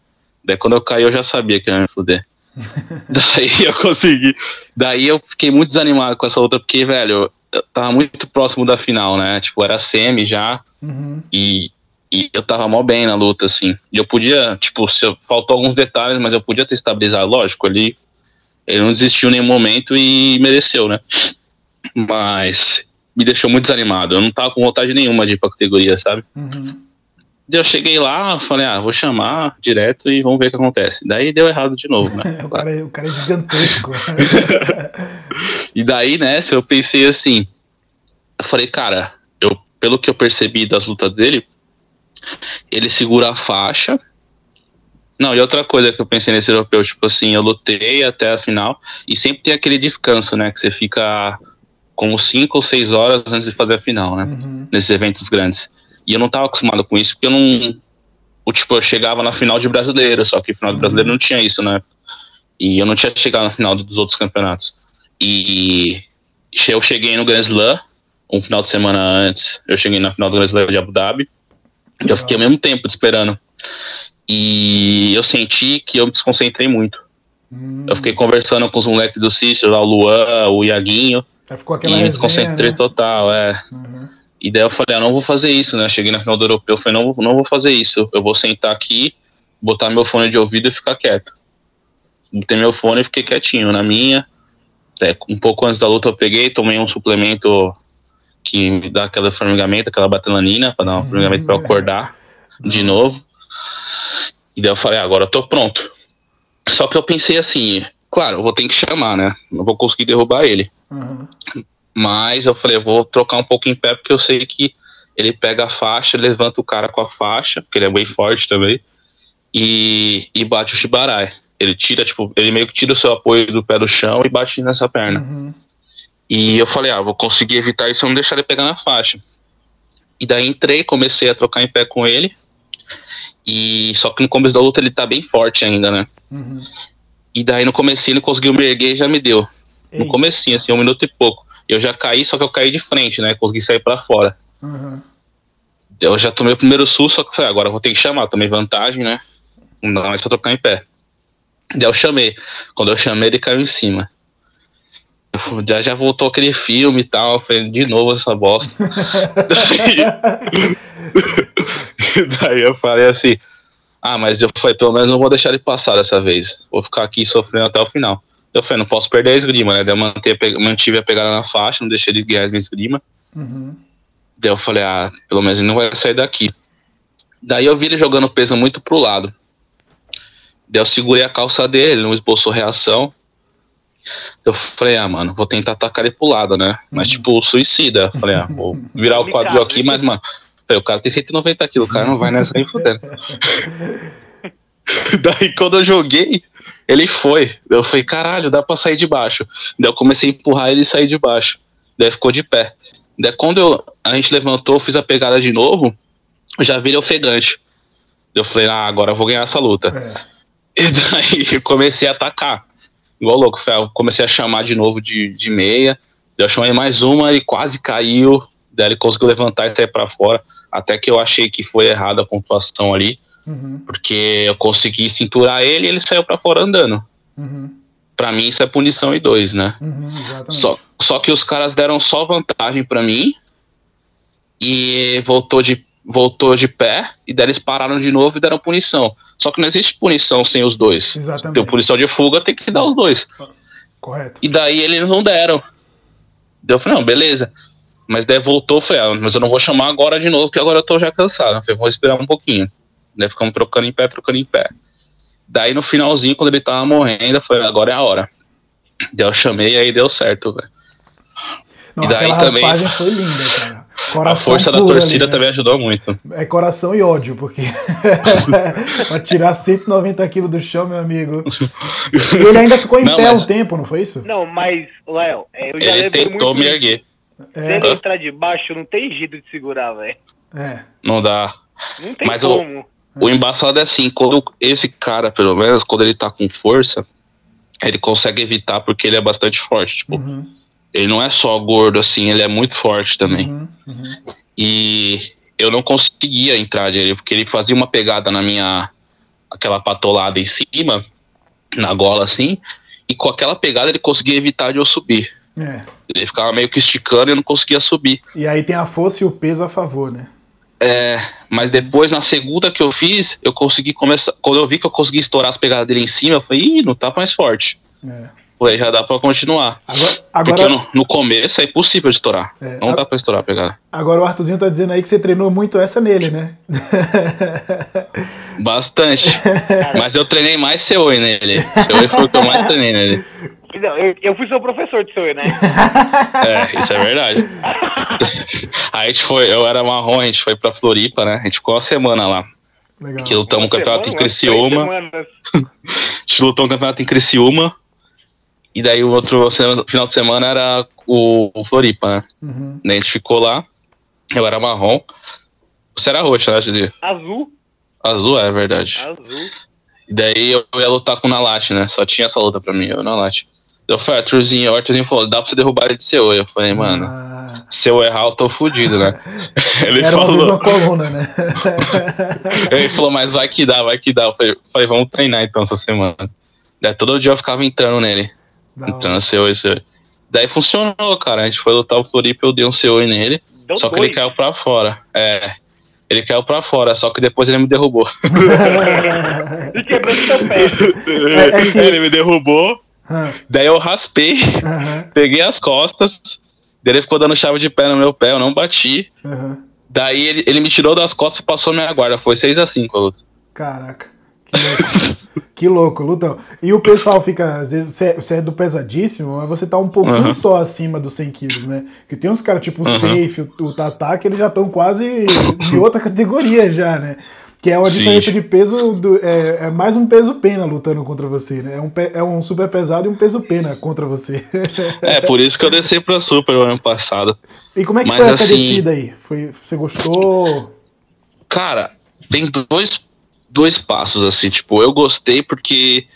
Daí quando eu caí, eu já sabia que eu ia me fuder. Daí eu consegui. Daí eu fiquei muito desanimado com essa luta, porque, velho, tava muito próximo da final, né? Tipo, era semi já. Uhum. E, e eu tava mal bem na luta, assim. E eu podia, tipo, se eu, faltou alguns detalhes, mas eu podia ter estabilizado. Lógico, ele, ele não desistiu em nenhum momento e mereceu, né? Mas me deixou muito desanimado. Eu não tava com vontade nenhuma de ir pra categoria, sabe? Uhum eu cheguei lá, falei, ah, vou chamar direto e vamos ver o que acontece. Daí deu errado de novo, né? o, cara, é, o cara é gigantesco. e daí, né, eu pensei assim, eu falei, cara, eu, pelo que eu percebi das lutas dele, ele segura a faixa. Não, e outra coisa que eu pensei nesse europeu, tipo assim, eu lutei até a final e sempre tem aquele descanso, né, que você fica como 5 ou 6 horas antes de fazer a final, né, uhum. nesses eventos grandes. E eu não tava acostumado com isso, porque eu não. O, tipo, eu chegava na final de brasileiro, só que final de brasileiro não tinha isso, né? E eu não tinha chegado na final dos outros campeonatos. E eu cheguei no Grand Slam, um final de semana antes, eu cheguei na final do Grand Slam de Abu Dhabi. E eu fiquei ao mesmo tempo esperando. E eu senti que eu me desconcentrei muito. Hum. Eu fiquei conversando com os moleques do Cícero, o Luan, o Iaguinho. ficou aquela e me resenha, desconcentrei né? total, é. Uhum. E daí eu falei, ah, não vou fazer isso, né? Cheguei na final do europeu, eu falei, não, não vou fazer isso. Eu vou sentar aqui, botar meu fone de ouvido e ficar quieto. Botei meu fone e fiquei quietinho na minha. Até um pouco antes da luta eu peguei, tomei um suplemento que me dá aquela formigamento, aquela batelanina, pra dar um formigamento pra eu acordar de novo. E daí eu falei, ah, agora eu tô pronto. Só que eu pensei assim, claro, eu vou ter que chamar, né? Não vou conseguir derrubar ele. Uhum. Mas eu falei, eu vou trocar um pouco em pé, porque eu sei que ele pega a faixa, levanta o cara com a faixa, porque ele é bem forte também, e, e bate o Shibarai. Ele tira, tipo, ele meio que tira o seu apoio do pé do chão e bate nessa perna. Uhum. E eu falei, ah, vou conseguir evitar isso e não deixar ele pegar na faixa. E daí entrei, comecei a trocar em pé com ele. E só que no começo da luta ele tá bem forte ainda, né? Uhum. E daí no comecinho ele conseguiu me erguer e já me deu. Ei. No comecinho, assim, um minuto e pouco. Eu já caí, só que eu caí de frente, né? Consegui sair pra fora. Uhum. Eu já tomei o primeiro susto, só que falei, agora eu vou ter que chamar, tomei vantagem, né? Não dá mais pra trocar em pé. Daí eu chamei. Quando eu chamei, ele caiu em cima. Já, já voltou aquele filme e tal. Falei, de novo essa bosta. daí, daí eu falei assim: Ah, mas eu falei, pelo menos não vou deixar ele passar dessa vez. Vou ficar aqui sofrendo até o final. Eu falei, não posso perder a esgrima, né? Daí eu mantive, mantive a pegada na faixa, não deixei ele ganhar a esgrima. Uhum. Daí eu falei, ah, pelo menos ele não vai sair daqui. Daí eu vi ele jogando peso muito pro lado. Daí eu segurei a calça dele, ele não esboçou reação. Eu falei, ah, mano, vou tentar atacar ele pro lado, né? Mas, tipo, suicida. Eu Falei, ah, vou virar o quadril aqui, mas, mano, falei, o cara tem 190 quilos, o cara não vai nessa nem fudendo. Daí quando eu joguei, ele foi. Eu falei, caralho, dá pra sair de baixo. Daí eu comecei a empurrar ele e sair de baixo. Daí ficou de pé. Daí quando eu, a gente levantou, fiz a pegada de novo, já vi ele ofegante. Eu falei, ah, agora eu vou ganhar essa luta. É. E daí eu comecei a atacar. Igual louco, eu comecei a chamar de novo de, de meia. Eu chamei mais uma, ele quase caiu. Daí ele conseguiu levantar e sair pra fora. Até que eu achei que foi errada a pontuação ali. Uhum. Porque eu consegui cinturar ele e ele saiu pra fora andando. Uhum. Pra mim isso é punição e dois, né? Uhum. Só, só que os caras deram só vantagem pra mim. E voltou de, voltou de pé. E daí eles pararam de novo e deram punição. Só que não existe punição sem os dois. Exatamente. Tem punição de fuga, tem que dar os dois. Correto. E daí eles não deram. Eu falei, não, beleza. Mas daí voltou, falei, ah, mas eu não vou chamar agora de novo, porque agora eu tô já cansado. Eu falei, vou esperar um pouquinho. Daí ficamos trocando em pé, trocando em pé. Daí no finalzinho, quando ele tava morrendo, eu falei, agora é a hora. Daí eu chamei e aí deu certo, velho. Não, E daí aquela também- raspagem foi linda, cara. A Coração força da torcida ali, né? também ajudou muito. É coração e ódio, porque pra tirar 190 quilos do chão, meu amigo. E ele ainda ficou em Não, pé mas- um tempo, não foi isso? Não, mas, Léo, é, eu já Ele tentou muito me isso. erguer. Se ele É, entrar de baixo, não tem jeito de segurar, velho. é. Não dá. Não tem Mas como. O embaçado é assim, quando esse cara, pelo menos, quando ele tá com força, ele consegue evitar porque ele é bastante forte. Tipo, Uhum, ele não é só gordo assim, ele é muito forte também. uhum, uhum. E eu não conseguia entrar dele, porque ele fazia uma pegada na minha. aquela patolada em cima, na gola assim, e com aquela pegada ele conseguia evitar de eu subir. É. Ele ficava meio que esticando e eu não conseguia subir. E aí tem a força e o peso a favor, né? É, mas depois, na segunda que eu fiz, eu consegui começar. Quando eu vi que eu consegui estourar as pegadas dele em cima, eu falei, ih, não tá mais forte. É. Falei, já dá pra continuar. Agora, Porque agora, no, no começo é impossível de estourar. É, não a- dá pra estourar a pegada. agora o Arthurzinho tá dizendo aí que você treinou muito essa nele, né? Bastante. mas eu treinei mais Seoi nele. Seoi foi o que eu mais treinei nele. Não, eu, eu fui seu professor de seu, né? É, isso é verdade. Aí a gente foi, eu era marrom, a gente foi pra Floripa, né? A gente ficou uma semana lá. Legal. Que lutamos um campeonato em Semana, três Criciúma. A gente lutou um campeonato em Criciúma. E daí o outro semana- final de semana era o, o Floripa, né? Uhum. A gente ficou lá. Eu era marrom. Você era roxa, né? Azul. Azul, é verdade. Azul. E daí eu ia lutar com o Nalate, né? Só tinha essa luta pra mim, eu e o Nalate. Eu falei, Arthurzinho, o Arthurzinho falou, dá pra você derrubar ele de seu. Eu falei, mano, Ah, se eu errar, eu tô fudido, né? Ele era falou, uma coluna, né? ele falou, mas vai que dá, vai que dá. Eu falei, falei, vamos treinar então essa semana. Daí todo dia eu ficava entrando nele. Da. Entrando CO, CO. Daí funcionou, cara. A gente foi lutar o Floripa, eu dei um CO nele. Deu só que dois. ele caiu pra fora. É. Ele caiu pra fora, só que depois ele me derrubou. E quebrou seu pé. É- é que- Ele me derrubou, Ah, daí eu raspei, aham, peguei as costas, daí ele ficou dando chave de pé no meu pé, eu não bati. aham. Daí ele, ele me tirou das costas e passou minha guarda. Foi 6 a 5 a luta. Caraca, que louco. que louco, Lutão. E o pessoal fica, às vezes, você é, você é do pesadíssimo, mas você tá um pouquinho Uhum. só acima dos 100 quilos, né? Porque tem uns caras tipo o Safe, o, o Tatá, que eles já estão quase em outra categoria já, né? Que é uma Sim. diferença de peso, do, é, é mais um peso pena lutando contra você, né? É um, é um super pesado e um peso pena contra você. É, por isso que eu desci pra Super o ano passado. e como é que Mas foi essa assim- descida aí? Foi, você gostou? Cara, tem dois, dois passos, assim. Tipo, eu gostei porque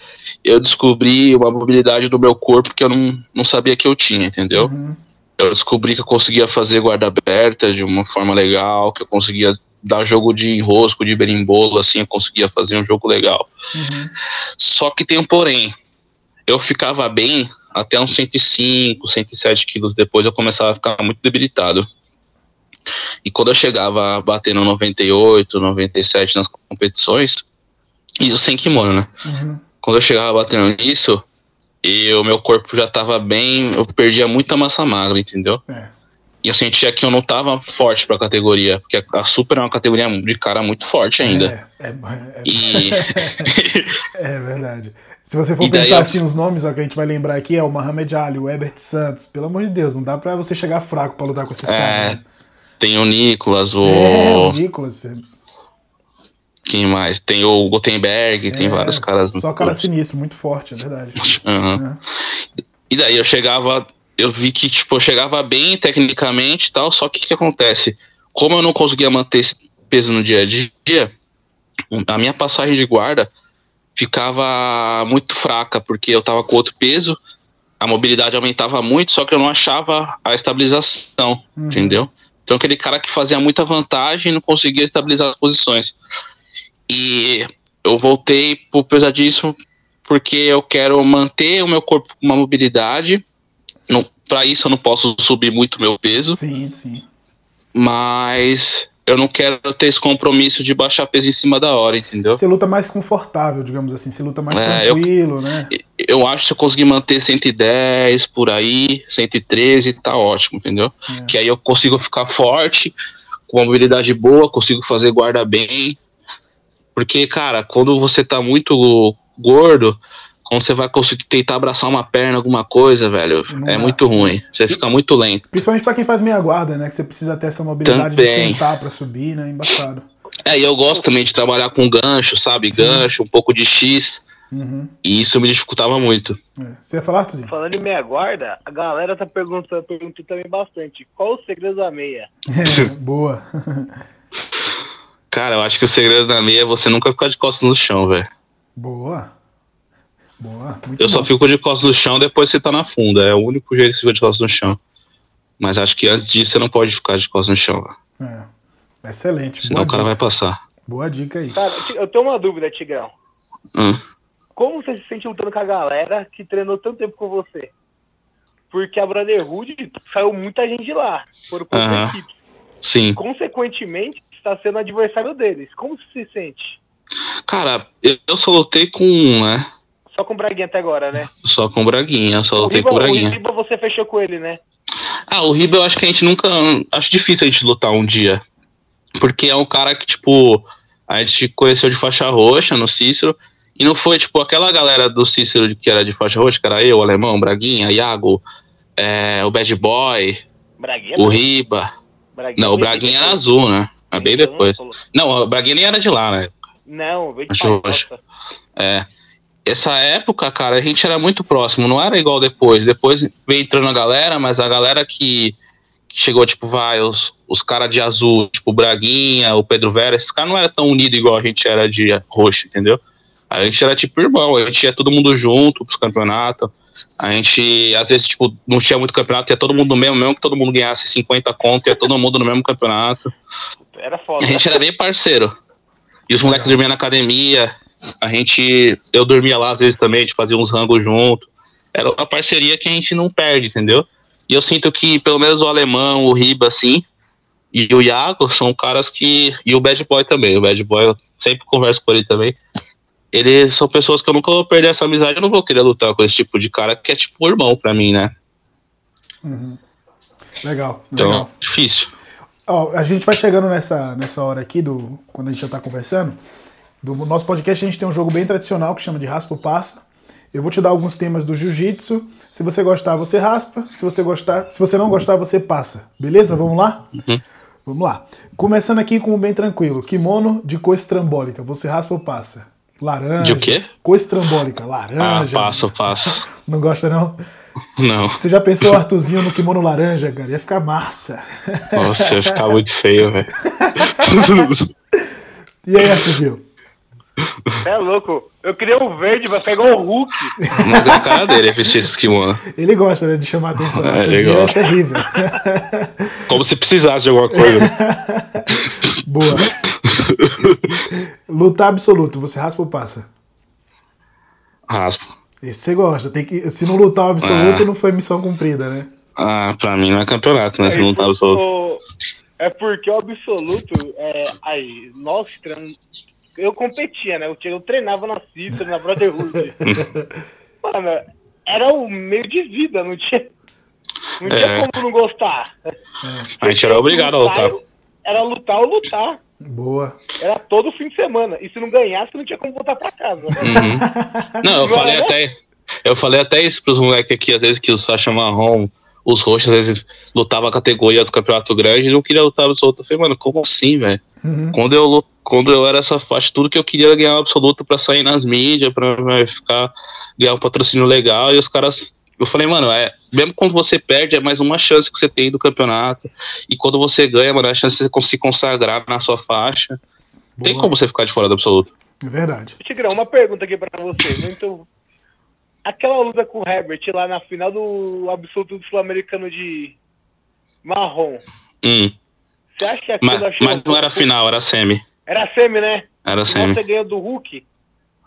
eu descobri uma mobilidade do meu corpo que eu não, não sabia que eu tinha, entendeu? Uhum. Eu descobri que eu conseguia fazer guarda aberta de uma forma legal, que eu conseguia dar jogo de enrosco, de berimbolo, assim, eu conseguia fazer um jogo legal. Uhum. Só que tem um porém. Eu ficava bem até uns 105, 107 quilos. Depois eu começava a ficar muito debilitado. E quando eu chegava a bater no 98, 97 nas competições, isso sem kimono, né? Uhum. Quando eu chegava batendo nisso, e o meu corpo já tava bem, eu perdia muita massa magra, entendeu? É. E eu sentia que eu não tava forte pra categoria, porque a Super é uma categoria de cara muito forte ainda. É, é, é, E É verdade. Se você for pensar eu- assim, os nomes ó, que a gente vai lembrar aqui é o Mohamed Ali, o Herbert Santos. Pelo amor de Deus, não dá pra você chegar fraco pra lutar com esses É, caras. né? tem o Nicolas, o. É, o Nicolas. Quem mais? Tem o Gutenberg, tem é, vários caras. Só cara sinistro, muito forte, é verdade. É. E daí eu chegava, eu vi que tipo, eu chegava bem tecnicamente e tal, só que o que acontece? Como eu não conseguia manter esse peso no dia a dia, a minha passagem de guarda ficava muito fraca, porque eu tava com outro peso, a mobilidade aumentava muito, só que eu não achava a estabilização, Uhum. entendeu? Então aquele cara que fazia muita vantagem não conseguia estabilizar as posições. E eu voltei pro pesadíssimo porque eu quero manter o meu corpo com uma mobilidade. Para isso eu não posso subir muito meu peso, Sim, sim. mas eu não quero ter esse compromisso de baixar peso em cima da hora, entendeu? Você luta mais confortável, digamos assim. Você luta mais É, eu- tranquilo, né? Eu acho que se eu conseguir manter 110 por aí, 113, tá ótimo, entendeu? É. Que aí eu consigo ficar forte, com uma mobilidade boa, consigo fazer guarda bem. Porque, cara, quando você tá muito gordo, quando você vai conseguir tentar abraçar uma perna, alguma coisa, velho, Não é dá. muito ruim. Você fica muito lento. Principalmente pra quem faz meia guarda, né? Que você precisa ter essa mobilidade de Também. sentar pra subir, né? Embaçado. É, e eu gosto também de trabalhar com gancho, sabe? Sim. Gancho, um pouco de X. Uhum. E isso me dificultava muito. É. Você ia falar, Arthurzinho? Falando em meia guarda, a galera tá perguntando, perguntando também bastante. Qual o segredo da meia? É, boa. Cara, eu acho que o segredo da meia é você nunca ficar de costas no chão, velho. boa. Boa. Muito Eu só bom. fico de costas no chão depois você tá na funda. É o único jeito que você fica de costas no chão. Mas acho que antes disso você não pode ficar de costas no chão. É. Excelente. Senão o cara dica. vai passar. Boa dica aí. Cara, eu tenho uma dúvida, Tigrão. Hum. Como você se sente lutando com a galera que treinou tanto tempo com você? Porque a Brotherhood saiu muita gente de lá. Foram quatro Aham. equipes. Sim. Consequentemente, está sendo adversário deles. Como você se sente? Cara, eu, eu só lutei com um, né? Só com o Braguinha até agora, né? Só com o Braguinha, só O lutei Riba, com o o Braguinha. Riba você fechou com ele, né? Ah, o Riba eu acho que a gente nunca. Acho difícil a gente lutar um dia. Porque é um cara que, tipo, a gente conheceu de faixa roxa no Cícero. E não foi, tipo, aquela galera do Cícero que era de faixa roxa, que era eu, o Alemão, o Braguinha, Iago, é, o Bad Boy, Braguinha. o Riba. Braguinha Não, o Braguinha era azul, né? É bem depois. Não, o Braguinha nem era de lá, né? Não, veio de Palhoça. É. Essa época, cara, a gente era muito próximo, não era igual depois. Depois veio entrando a galera, mas a galera que, que chegou, tipo, vai, os, os caras de azul, tipo o Braguinha, o Pedro Vera, esses caras não eram tão unidos igual a gente era de roxo, entendeu? A gente era tipo irmão, a gente ia todo mundo junto pros campeonatos. A gente, às vezes, tipo, não tinha muito campeonato, ia todo mundo no mesmo, mesmo que todo mundo ganhasse 50 conto, ia todo mundo no mesmo campeonato. Era foda. A gente era bem parceiro. E os moleques dormiam na academia, a gente. Eu dormia lá às vezes também, a gente fazia uns rangos junto. Era uma parceria que a gente não perde, entendeu? E eu sinto que, pelo menos o alemão, o Riba, assim, e o Iago são caras que. E o Bad Boy também. O Bad Boy, eu sempre converso com ele também. Eles são pessoas que eu nunca vou perder essa amizade. Eu não vou querer lutar com esse tipo de cara que é tipo irmão pra mim, né? Uhum. Legal, Então, legal. difícil. Ó, a gente vai chegando nessa, nessa hora aqui, do, quando a gente já tá conversando. Do nosso podcast, a gente tem um jogo bem tradicional que chama de Raspa ou Passa. Eu vou te dar alguns temas do jiu-jitsu. Se você gostar, você raspa. Se você gostar, se você não gostar, você passa. Beleza? Vamos lá? Uhum. Vamos lá. Começando aqui com o bem tranquilo. Kimono de cor estrambólica. Você raspa ou passa? Laranja. De o quê? Cor estrambólica. Ah, Laranja. passo, passo. Não gosta, não? Não. Você já pensou o Arthurzinho no kimono laranja, cara? Ia ficar massa. Nossa, ia ficar muito feio, velho. E aí, Arthurzinho? É louco. Eu queria o verde pra pegar o Hulk. Mas é a cara dele vestir esse kimono. Ele gosta né, de chamar atenção. É, ele é gosta. terrível. Como se precisasse de alguma coisa. Boa. Lutar absoluto, você raspa ou passa? Raspo. Esse você gosta. Tem que, se não lutar o absoluto, É. não foi missão cumprida, né? Ah, pra mim não é campeonato, né? Se não tá solto. O- É porque o absoluto, é, aí, nós eu competia, né? Eu, tinha- eu treinava na Citra, na Brotherhood. Mano, era o meio de vida, não tinha, não tinha É. como não gostar. A gente era obrigado a lutar. Era lutar ou lutar. Boa. Era todo fim de semana. E se não ganhasse, não tinha como voltar pra casa. Uhum. Não, eu Não falei é? até. Eu falei até isso pros moleques aqui, às vezes que o Sacha Marrom, os roxos, às vezes lutavam a categoria do campeonato grande e não queria lutar absoluto. Eu falei, mano, como assim, velho? Uhum. Quando eu, quando eu era essa faixa, tudo que eu queria era ganhar o absoluto pra sair nas mídias, pra né, ficar, ganhar um patrocínio legal, e os caras. Eu falei, mano, é, mesmo quando você perde, é mais uma chance que você tem do campeonato. E quando você ganha, mano, é a chance de você se consagrar na sua faixa. Tem Boa. como você ficar de fora do absoluto. É verdade. Tigrão, uma pergunta aqui pra você. Muito... Aquela luta com o Herbert lá na final do absoluto do sul-americano de marrom. Hum. Você acha que Mas, mas não era final, era semi. Era semi, né? Era semi. Você ganhou do Hulk,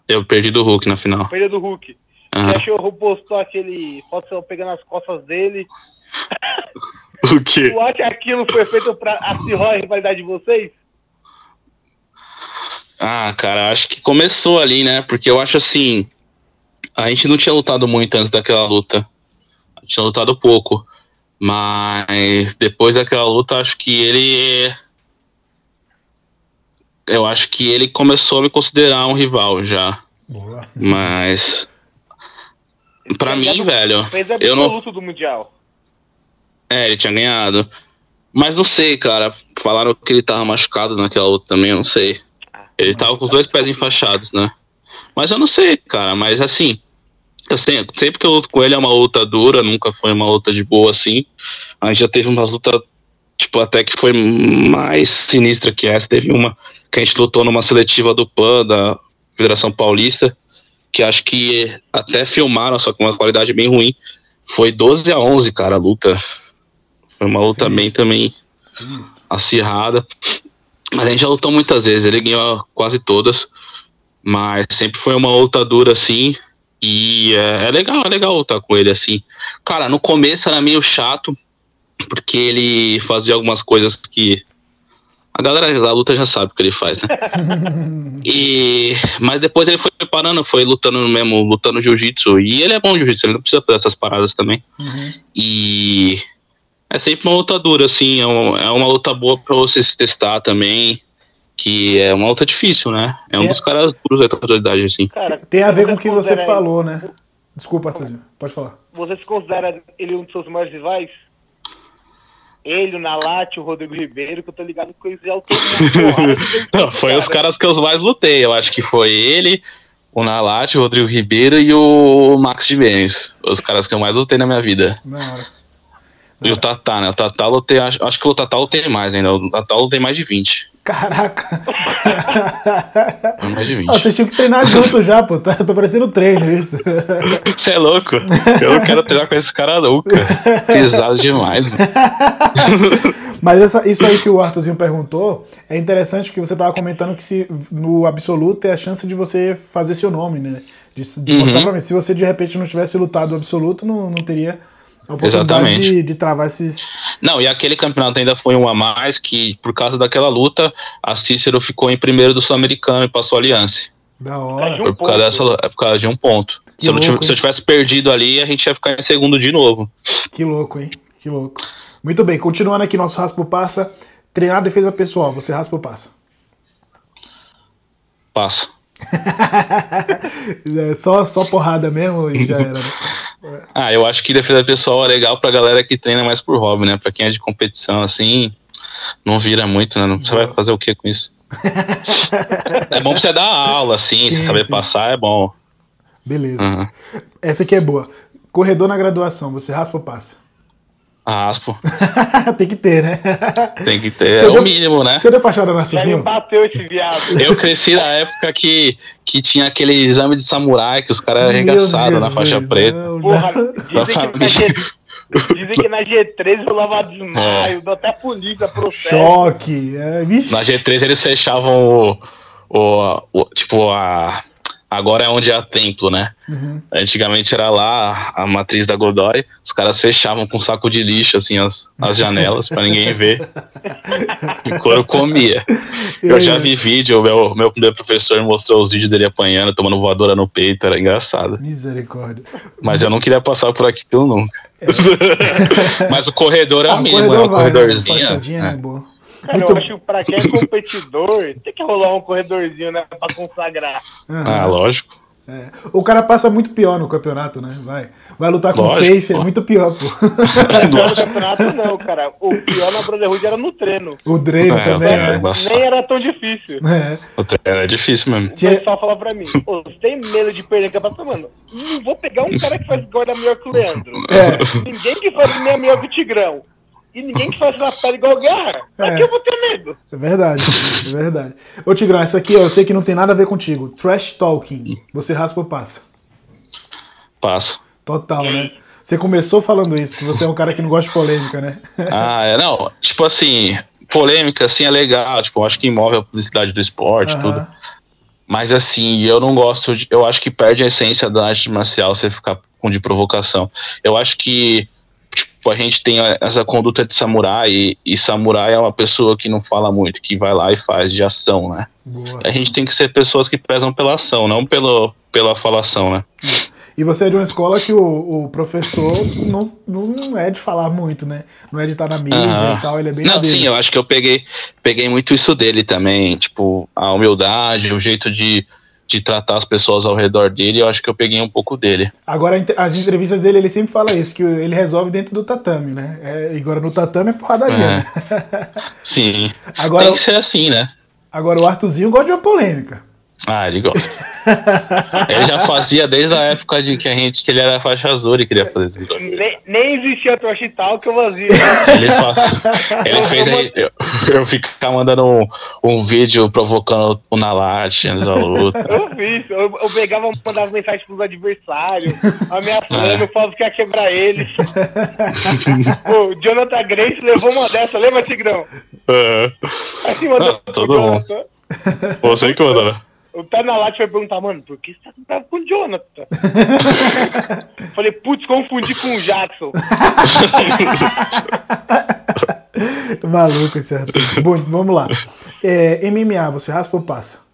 Eu perdi do Hulk na final. perdeu do Hulk. Aham. Você achou o postou aquele foto pegando as costas dele? O quê? Tu acha que aquilo foi feito pra acirrar a rivalidade de vocês? Ah, cara, acho que começou ali, né? Porque eu acho assim. A gente não tinha lutado muito antes daquela luta. A gente tinha lutado pouco. Mas depois daquela luta, acho que ele. Eu acho que ele começou a me considerar um rival já. Boa. Mas. Pra Ele mim, fez velho. Fez Eu não. do Mundial. É, ele tinha ganhado. Mas não sei, cara. Falaram que ele tava machucado naquela luta também, eu não sei. Ele tava com os dois pés enfaixados, né? Mas eu não sei, cara. Mas assim, eu sempre, sempre que eu luto com ele é uma luta dura, nunca foi uma luta de boa assim. A gente já teve umas lutas, tipo, até que foi mais sinistra que essa. Teve uma que a gente lutou numa seletiva do PAN, da Federação Paulista, que acho que até filmaram, só com uma qualidade bem ruim. Foi 12 a 11, cara, a luta. Foi uma luta Sim. bem também Sinistro. acirrada. Mas a gente já lutou muitas vezes, ele ganhou quase todas. Mas sempre foi uma luta dura assim. E é, é legal, é legal lutar com ele assim. Cara, no começo era meio chato, porque ele fazia algumas coisas que. A galera da luta já sabe o que ele faz, né? e, mas depois ele foi parando, foi lutando mesmo, lutando jiu-jitsu. E ele é bom jiu-jitsu, ele não precisa fazer essas paradas também. Uhum. E é sempre uma luta dura, assim, é uma, é uma luta boa pra você se testar também, que é uma luta difícil, né? É um É. dos caras duros da atualidade, assim. Cara, Tem a ver com o que você falou, né? Desculpa, Arthurzinho. Pode falar. Você se considera ele um dos seus maiores rivais? Ele, o Nalate, o Rodrigo Ribeiro, que eu tô ligado que eles já Não, foi os caras que eu mais lutei, eu acho que foi ele, o Nalate, o Rodrigo Ribeiro e o Max de Vênus. Os caras que eu mais lutei na minha vida. Na hora. E o Tatá, né? O Tatá lutei, acho, acho que o Tatá lutei mais ainda. O Tatá lutei mais de 20. Caraca! mais de 20. Ah, vocês tinham que treinar junto já, pô. Tá, tô parecendo treino isso. Você é louco? Eu não quero treinar com esse cara nunca. Pesado demais. Mano. Mas essa, isso aí que o Arthurzinho perguntou é interessante porque você tava comentando que se no absoluto é a chance de você fazer seu nome, né? De, de Uhum. mostrar pra mim. Se você de repente não tivesse lutado o absoluto, não, não teria a oportunidade de, de travar esses. Não, e aquele campeonato ainda foi um a mais que, por causa daquela luta, a Cícero ficou em primeiro do Sul-Americano e passou a aliança. Da hora. de um Foi por causa, dessa, é por causa de um ponto. Se eu, louco, se eu tivesse perdido ali, a gente ia ficar em segundo de novo. Que louco, hein? Que louco. Muito bem, continuando aqui nosso raspa ou passa. Treinar defesa pessoal, você raspa ou passa? Passa. É só, só porrada mesmo e já era. Ah, eu acho que defesa pessoal é legal pra galera que treina mais por hobby, né? Pra quem é de competição, assim, não vira muito, né? Você vai fazer o que com isso? é bom pra você dar aula, assim, Sim, saber sim. passar é bom. Beleza. Uhum. Essa aqui é boa. Corredor na graduação, você raspa ou passa? Raspo, Tem que ter, né? tem que ter. Você É deu- o mínimo, né? Você deu fachada no Arthurzinho? bateu esse viado. Eu cresci na época que, que tinha aquele exame de samurai que os caras arregaçaram na faixa preta. não, Porra, não. dizem que, na G... dizem que na G13 rolava desmaio, deu até polícia processo. Choque. É. Na G3 eles fechavam o, o, o- Tipo, a. Agora é onde é a templo, né? Uhum. Antigamente era lá a matriz da Godoy, os caras fechavam com um saco de lixo, assim, as, as janelas, pra ninguém ver. E couro comia. Eu já vi vídeo, meu, meu primeiro professor mostrou os vídeos dele apanhando, tomando voadora no peito, era engraçado. Misericórdia. Mas eu não queria passar por aquilo nunca. Mas o corredor é Ah, o o mínimo, é corredor uma vai, né? Fachadinha, né? É. Boa. Cara, Muito- eu acho que pra quem é competidor, tem que rolar um corredorzinho, né? Pra consagrar. Aham. Ah, lógico. É. O cara passa muito pior no campeonato, né? Vai, vai lutar com Lógico, safe, é pô. muito pior, pô. No campeonato não, cara. O pior na Brotherhood era no treino. O treino É, também, é, né? embaçado. Nem era tão difícil. É. O treino é difícil mesmo. O Tinha- pessoal fala pra mim, "Ô, você tem medo de perder campeonato? Mano, não vou pegar um cara que faz guarda melhor que o Leandro. É. Ninguém que faz meia melhor que o Tigrão. E ninguém que faz na pele igual o Guerra. Pra É. que eu vou ter medo? É verdade, é verdade. Ô Tigrão, essa aqui ó, eu sei que não tem nada a ver contigo. Trash talking. Você raspa ou passa? Passa. Total, né? Você começou falando isso, que você é um cara que não gosta de polêmica, né? Ah, é, não, tipo assim, polêmica assim é legal, tipo, eu acho que move a publicidade do esporte, Aham. tudo. Mas assim, eu não gosto de, eu acho que perde a essência da arte marcial você ficar com de provocação. Eu acho que tipo, a gente tem essa conduta de samurai e, e samurai é uma pessoa que não fala muito, que vai lá e faz de ação, né? Boa. A gente tem que ser pessoas que prezam pela ação, não pelo, pela falação, né? E você é de uma escola que o, o professor não, não é de falar muito, né? Não é de estar na mídia Aham. e tal, ele é bem Não, sim, eu acho que eu peguei, peguei muito isso dele também, tipo, a humildade, o jeito de, de tratar as pessoas ao redor dele, eu acho que eu peguei um pouco dele. Agora, as entrevistas dele, ele sempre fala isso, que ele resolve dentro do tatame, né? É, e agora no tatame é porradaria, É. né? Sim. Agora- Tem que ser assim, né? Agora o Arthurzinho gosta de uma polêmica. Ah, ele gosta. ele já fazia desde a época de que a gente, que ele era faixa azul e queria fazer. Nem, nem existia trash tal que eu fazia. Ele, fa- ele fez aí, eu, eu ficar mandando um, um vídeo provocando o Nalat antes da luta. Eu fiz. Eu, eu pegava, mandava mensagem pros adversários, ameaçando, É. falando que ia quebrar eles. Pô, o Jonathan Grace levou uma dessa, lembra, Tigrão? É. Assim, mandou Ah, todo mundo. Você que mandou, né? O Tanalat vai perguntar, mano, por que você tá com o Jonathan? Falei, putz, confundi com o Jackson. Maluco esse Arthur. Bom, vamos lá. É, MMA, você raspa ou passa?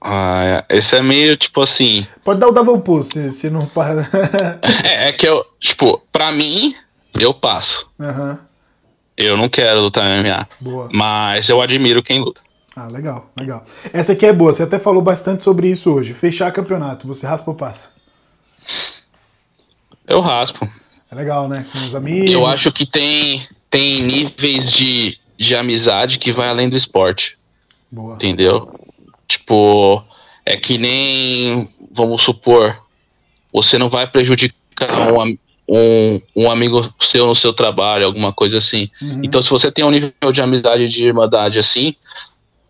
Ah, é. esse é meio tipo assim. Pode dar o double pull se, se não para. É, é que eu, tipo, pra mim, eu passo. Aham, Eu não quero lutar MMA. boa. Mas eu admiro quem luta. Ah, legal, legal. Essa aqui é boa, você até falou bastante sobre isso hoje. Fechar campeonato, você raspa ou passa? Eu raspo. É legal, né? Com os amigos. Eu acho que tem, tem níveis de, de amizade que vai além do esporte. Boa. Entendeu? Tipo, é que nem, vamos supor, você não vai prejudicar um, um, um amigo seu no seu trabalho, alguma coisa assim. Uhum. Então, se você tem um nível de amizade, de irmandade assim,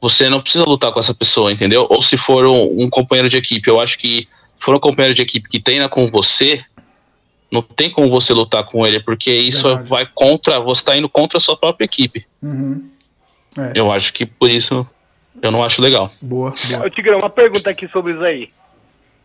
você não precisa lutar com essa pessoa, entendeu? Ou se for um, um companheiro de equipe, eu acho que se for um companheiro de equipe que treina com você, não tem como você lutar com ele, porque isso Verdade. vai contra, você está indo contra a sua própria equipe. Uhum. É. Eu acho que por isso eu não acho legal. Boa. boa. Tigrão, uma pergunta aqui sobre isso aí.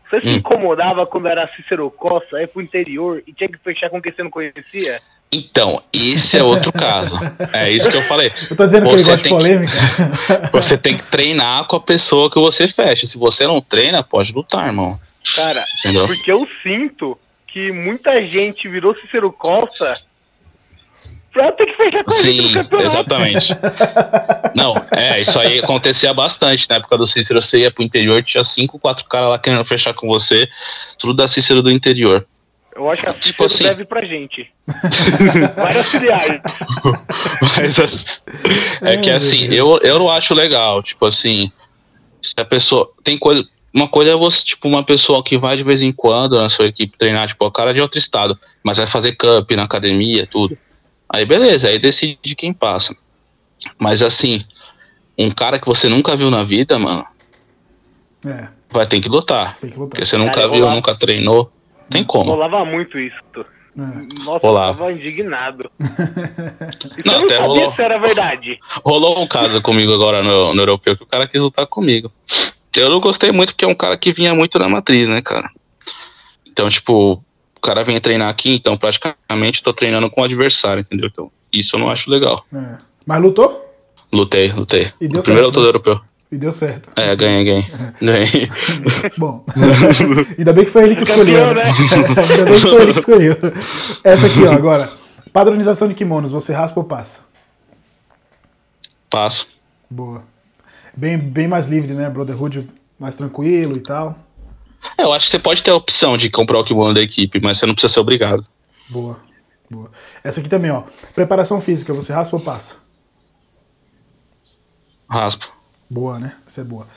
Você se hum. incomodava quando era Cícero Costa, aí pro interior e tinha que fechar com quem você não conhecia? Então, esse é outro caso. É isso que eu falei. Eu tô dizendo você que ele gosta de polêmica. Que, você tem que treinar com a pessoa que você fecha. Se você não treina, pode lutar, irmão. Cara, Entendeu? porque eu sinto que muita gente virou Cícero Costa pra ter que fechar com Sim, exatamente. Não, é, isso aí acontecia bastante. Na época do Cícero, você ia pro interior, tinha cinco, quatro caras lá querendo fechar com você, tudo da Cícero do interior. Eu acho que a tipo assim, deve pra gente. Várias filiais. Mas é que assim, eu, eu não acho legal, tipo assim, se a pessoa. Tem coisa. Uma coisa é você, tipo, uma pessoa que vai de vez em quando na sua equipe treinar, tipo, o cara de outro estado, mas vai fazer camp na academia, tudo. Aí beleza, aí decide quem passa. Mas assim, um cara que você nunca viu na vida, mano, é. vai ter que lutar. Tem que lutar. Porque você nunca cara, viu, nunca treinou. Tem como. Rolava muito isso. É. Nossa, Rolava. eu tava indignado. não, eu não até rolou, se era verdade. Rolou um caso comigo agora no, no europeu que o cara quis lutar comigo. Eu não gostei muito porque é um cara que vinha muito na matriz, né, cara? Então, tipo, o cara vem treinar aqui, então praticamente tô treinando com o adversário, entendeu? Então, isso eu não acho legal. É. Mas lutou? Lutei, lutei. E deu primeiro certo, né? europeu. E deu certo. É, ganhei, ganhei. ganhei. Bom, ainda bem que foi ele que escolheu. Né? ainda bem que foi ele que escolheu. Essa aqui, ó, agora. Padronização de kimonos, você raspa ou passa? Passo. Boa bem, bem mais livre, né? Brotherhood mais tranquilo e tal. É, eu acho que você pode ter a opção de comprar o kimono da equipe, mas você não precisa ser obrigado. Boa, boa. Essa aqui também, ó. Preparação física, você raspa ou passa? Raspo. Boa, né? Essa é boa.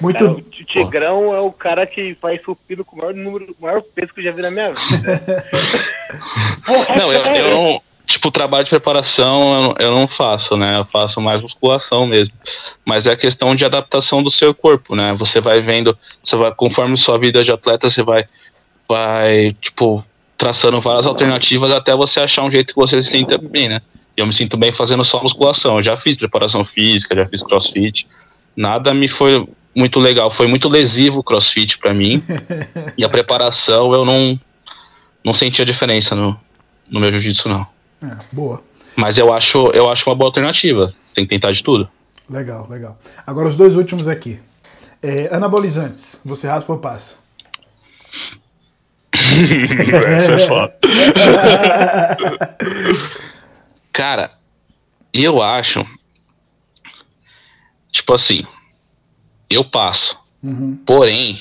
Muito. Cara, o Tigrão é o cara que faz supino com o maior número, maior peso que eu já vi na minha vida. não, eu, eu não tipo, trabalho de preparação eu não, eu não faço, né? Eu faço mais musculação mesmo. Mas é a questão de adaptação do seu corpo, né? Você vai vendo, você vai, conforme sua vida de atleta, você vai, vai, tipo, traçando várias alternativas até você achar um jeito que você se sinta bem, né? E eu me sinto bem fazendo só musculação. Eu já fiz preparação física, já fiz crossfit. Nada me foi muito legal. Foi muito lesivo o crossfit para mim. e a preparação eu não, não sentia diferença no, no meu jiu-jitsu, não. É, boa. Mas eu acho, eu acho uma boa alternativa. Tem que tentar de tudo. Legal, legal. Agora os dois últimos aqui. É, anabolizantes, você raspa ou passa? Essa é foda. Cara, eu acho. Tipo assim, eu passo. Uhum. Porém,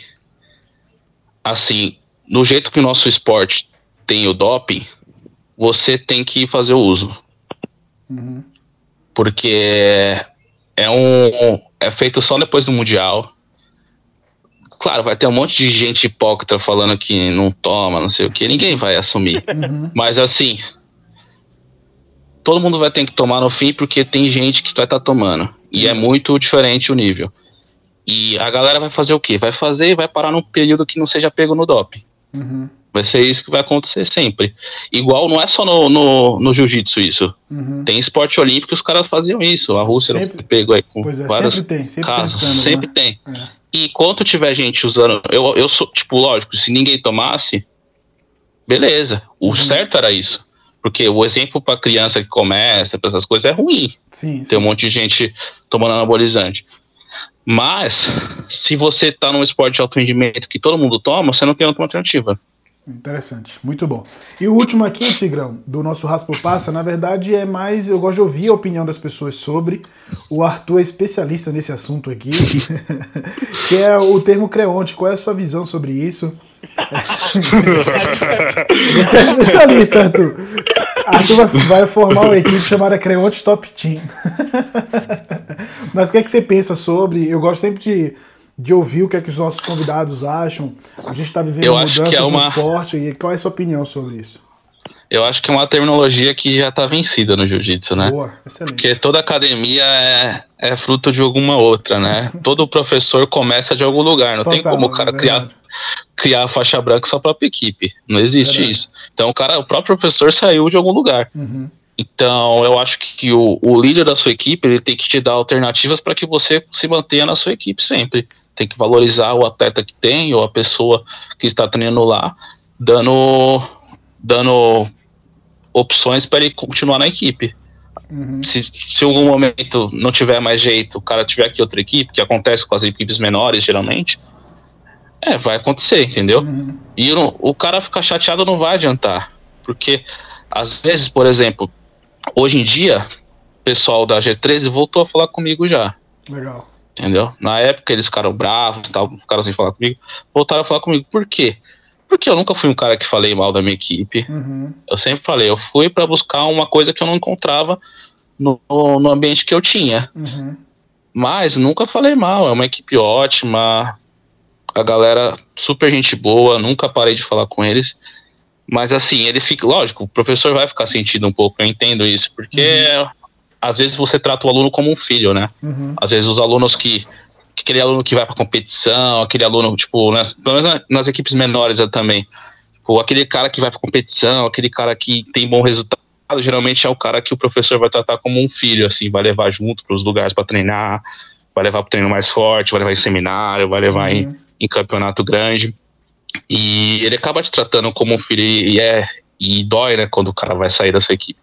assim, no jeito que o nosso esporte tem o doping, você tem que fazer o uso. Uhum. Porque é um. É feito só depois do Mundial. Claro, vai ter um monte de gente hipócrita falando que não toma, não sei o que. Ninguém vai assumir. Uhum. Mas assim. Todo mundo vai ter que tomar no fim porque tem gente que vai estar tá tomando. E é muito diferente o nível. E a galera vai fazer o quê? Vai fazer e vai parar num período que não seja pego no DOP. Uhum. Vai ser isso que vai acontecer sempre. Igual não é só no, no, no jiu-jitsu isso. Uhum. Tem esporte olímpico que os caras faziam isso. A Rússia sempre, pegou aí com pois é, vários sempre tem, sempre casos. Tem sempre né? tem. É. E enquanto tiver gente usando. Eu, eu sou, tipo, lógico, se ninguém tomasse, beleza. O uhum. certo era isso. Porque o exemplo para criança que começa, para essas coisas, é ruim. Sim, Tem sim. um monte de gente tomando anabolizante. Mas, se você tá num esporte de alto rendimento que todo mundo toma, você não tem outra alternativa. Interessante, muito bom. E o último aqui, Tigrão, do nosso Raspo Passa, na verdade é mais. Eu gosto de ouvir a opinião das pessoas sobre. O Arthur é especialista nesse assunto aqui, que é o termo creonte. Qual é a sua visão sobre isso? Você é especialista, Arthur. Arthur vai, formar uma equipe chamada Creonte Top Team. Mas o que é que você pensa sobre? Eu gosto sempre de de ouvir o que é que os nossos convidados acham. A gente está vivendo eu mudanças é uma... no esporte e qual é a sua opinião sobre isso? eu acho que é uma terminologia que já tá vencida no jiu-jitsu, né? Boa, excelente. Porque toda academia é, é fruto de alguma outra, né? Todo professor começa de algum lugar. Não Total, tem como o cara é criar. Criar a faixa branca só pra equipe. Não existe Verdade. isso. Então o cara, o próprio professor saiu de algum lugar. Uhum. Então, eu acho que o, o líder da sua equipe ele tem que te dar alternativas para que você se mantenha na sua equipe sempre. Tem que valorizar o atleta que tem ou a pessoa que está treinando lá, dando, dando opções para ele continuar na equipe. Uhum. Se, se em algum momento não tiver mais jeito, o cara tiver aqui outra equipe, que acontece com as equipes menores geralmente, é, vai acontecer, entendeu? Uhum. E o, o cara ficar chateado não vai adiantar. Porque, às vezes, por exemplo, hoje em dia, o pessoal da G13 voltou a falar comigo já. Legal. Entendeu? Na época eles ficaram bravos, tal, ficaram sem falar comigo. Voltaram a falar comigo. Por quê? Porque eu nunca fui um cara que falei mal da minha equipe. Uhum. Eu sempre falei, eu fui para buscar uma coisa que eu não encontrava no, no ambiente que eu tinha. Uhum. Mas nunca falei mal, é uma equipe ótima, a galera super gente boa, nunca parei de falar com eles. Mas assim, ele fica, lógico, o professor vai ficar sentido um pouco, eu entendo isso, porque às vezes você trata o aluno como um filho, né? Uhum. Às vezes os alunos que. Aquele aluno que vai pra competição, aquele aluno, tipo, nas, pelo menos na- nas equipes menores eu também. Tipo, aquele cara que vai pra competição, aquele cara que tem bom resultado, geralmente é o cara que o professor vai tratar como um filho, assim, vai levar junto pros lugares pra treinar, vai levar pro treino mais forte, vai levar em seminário, vai levar Uhum. em campeonato grande. E ele acaba te tratando como um filho e é e dói, né, quando o cara vai sair da sua equipe.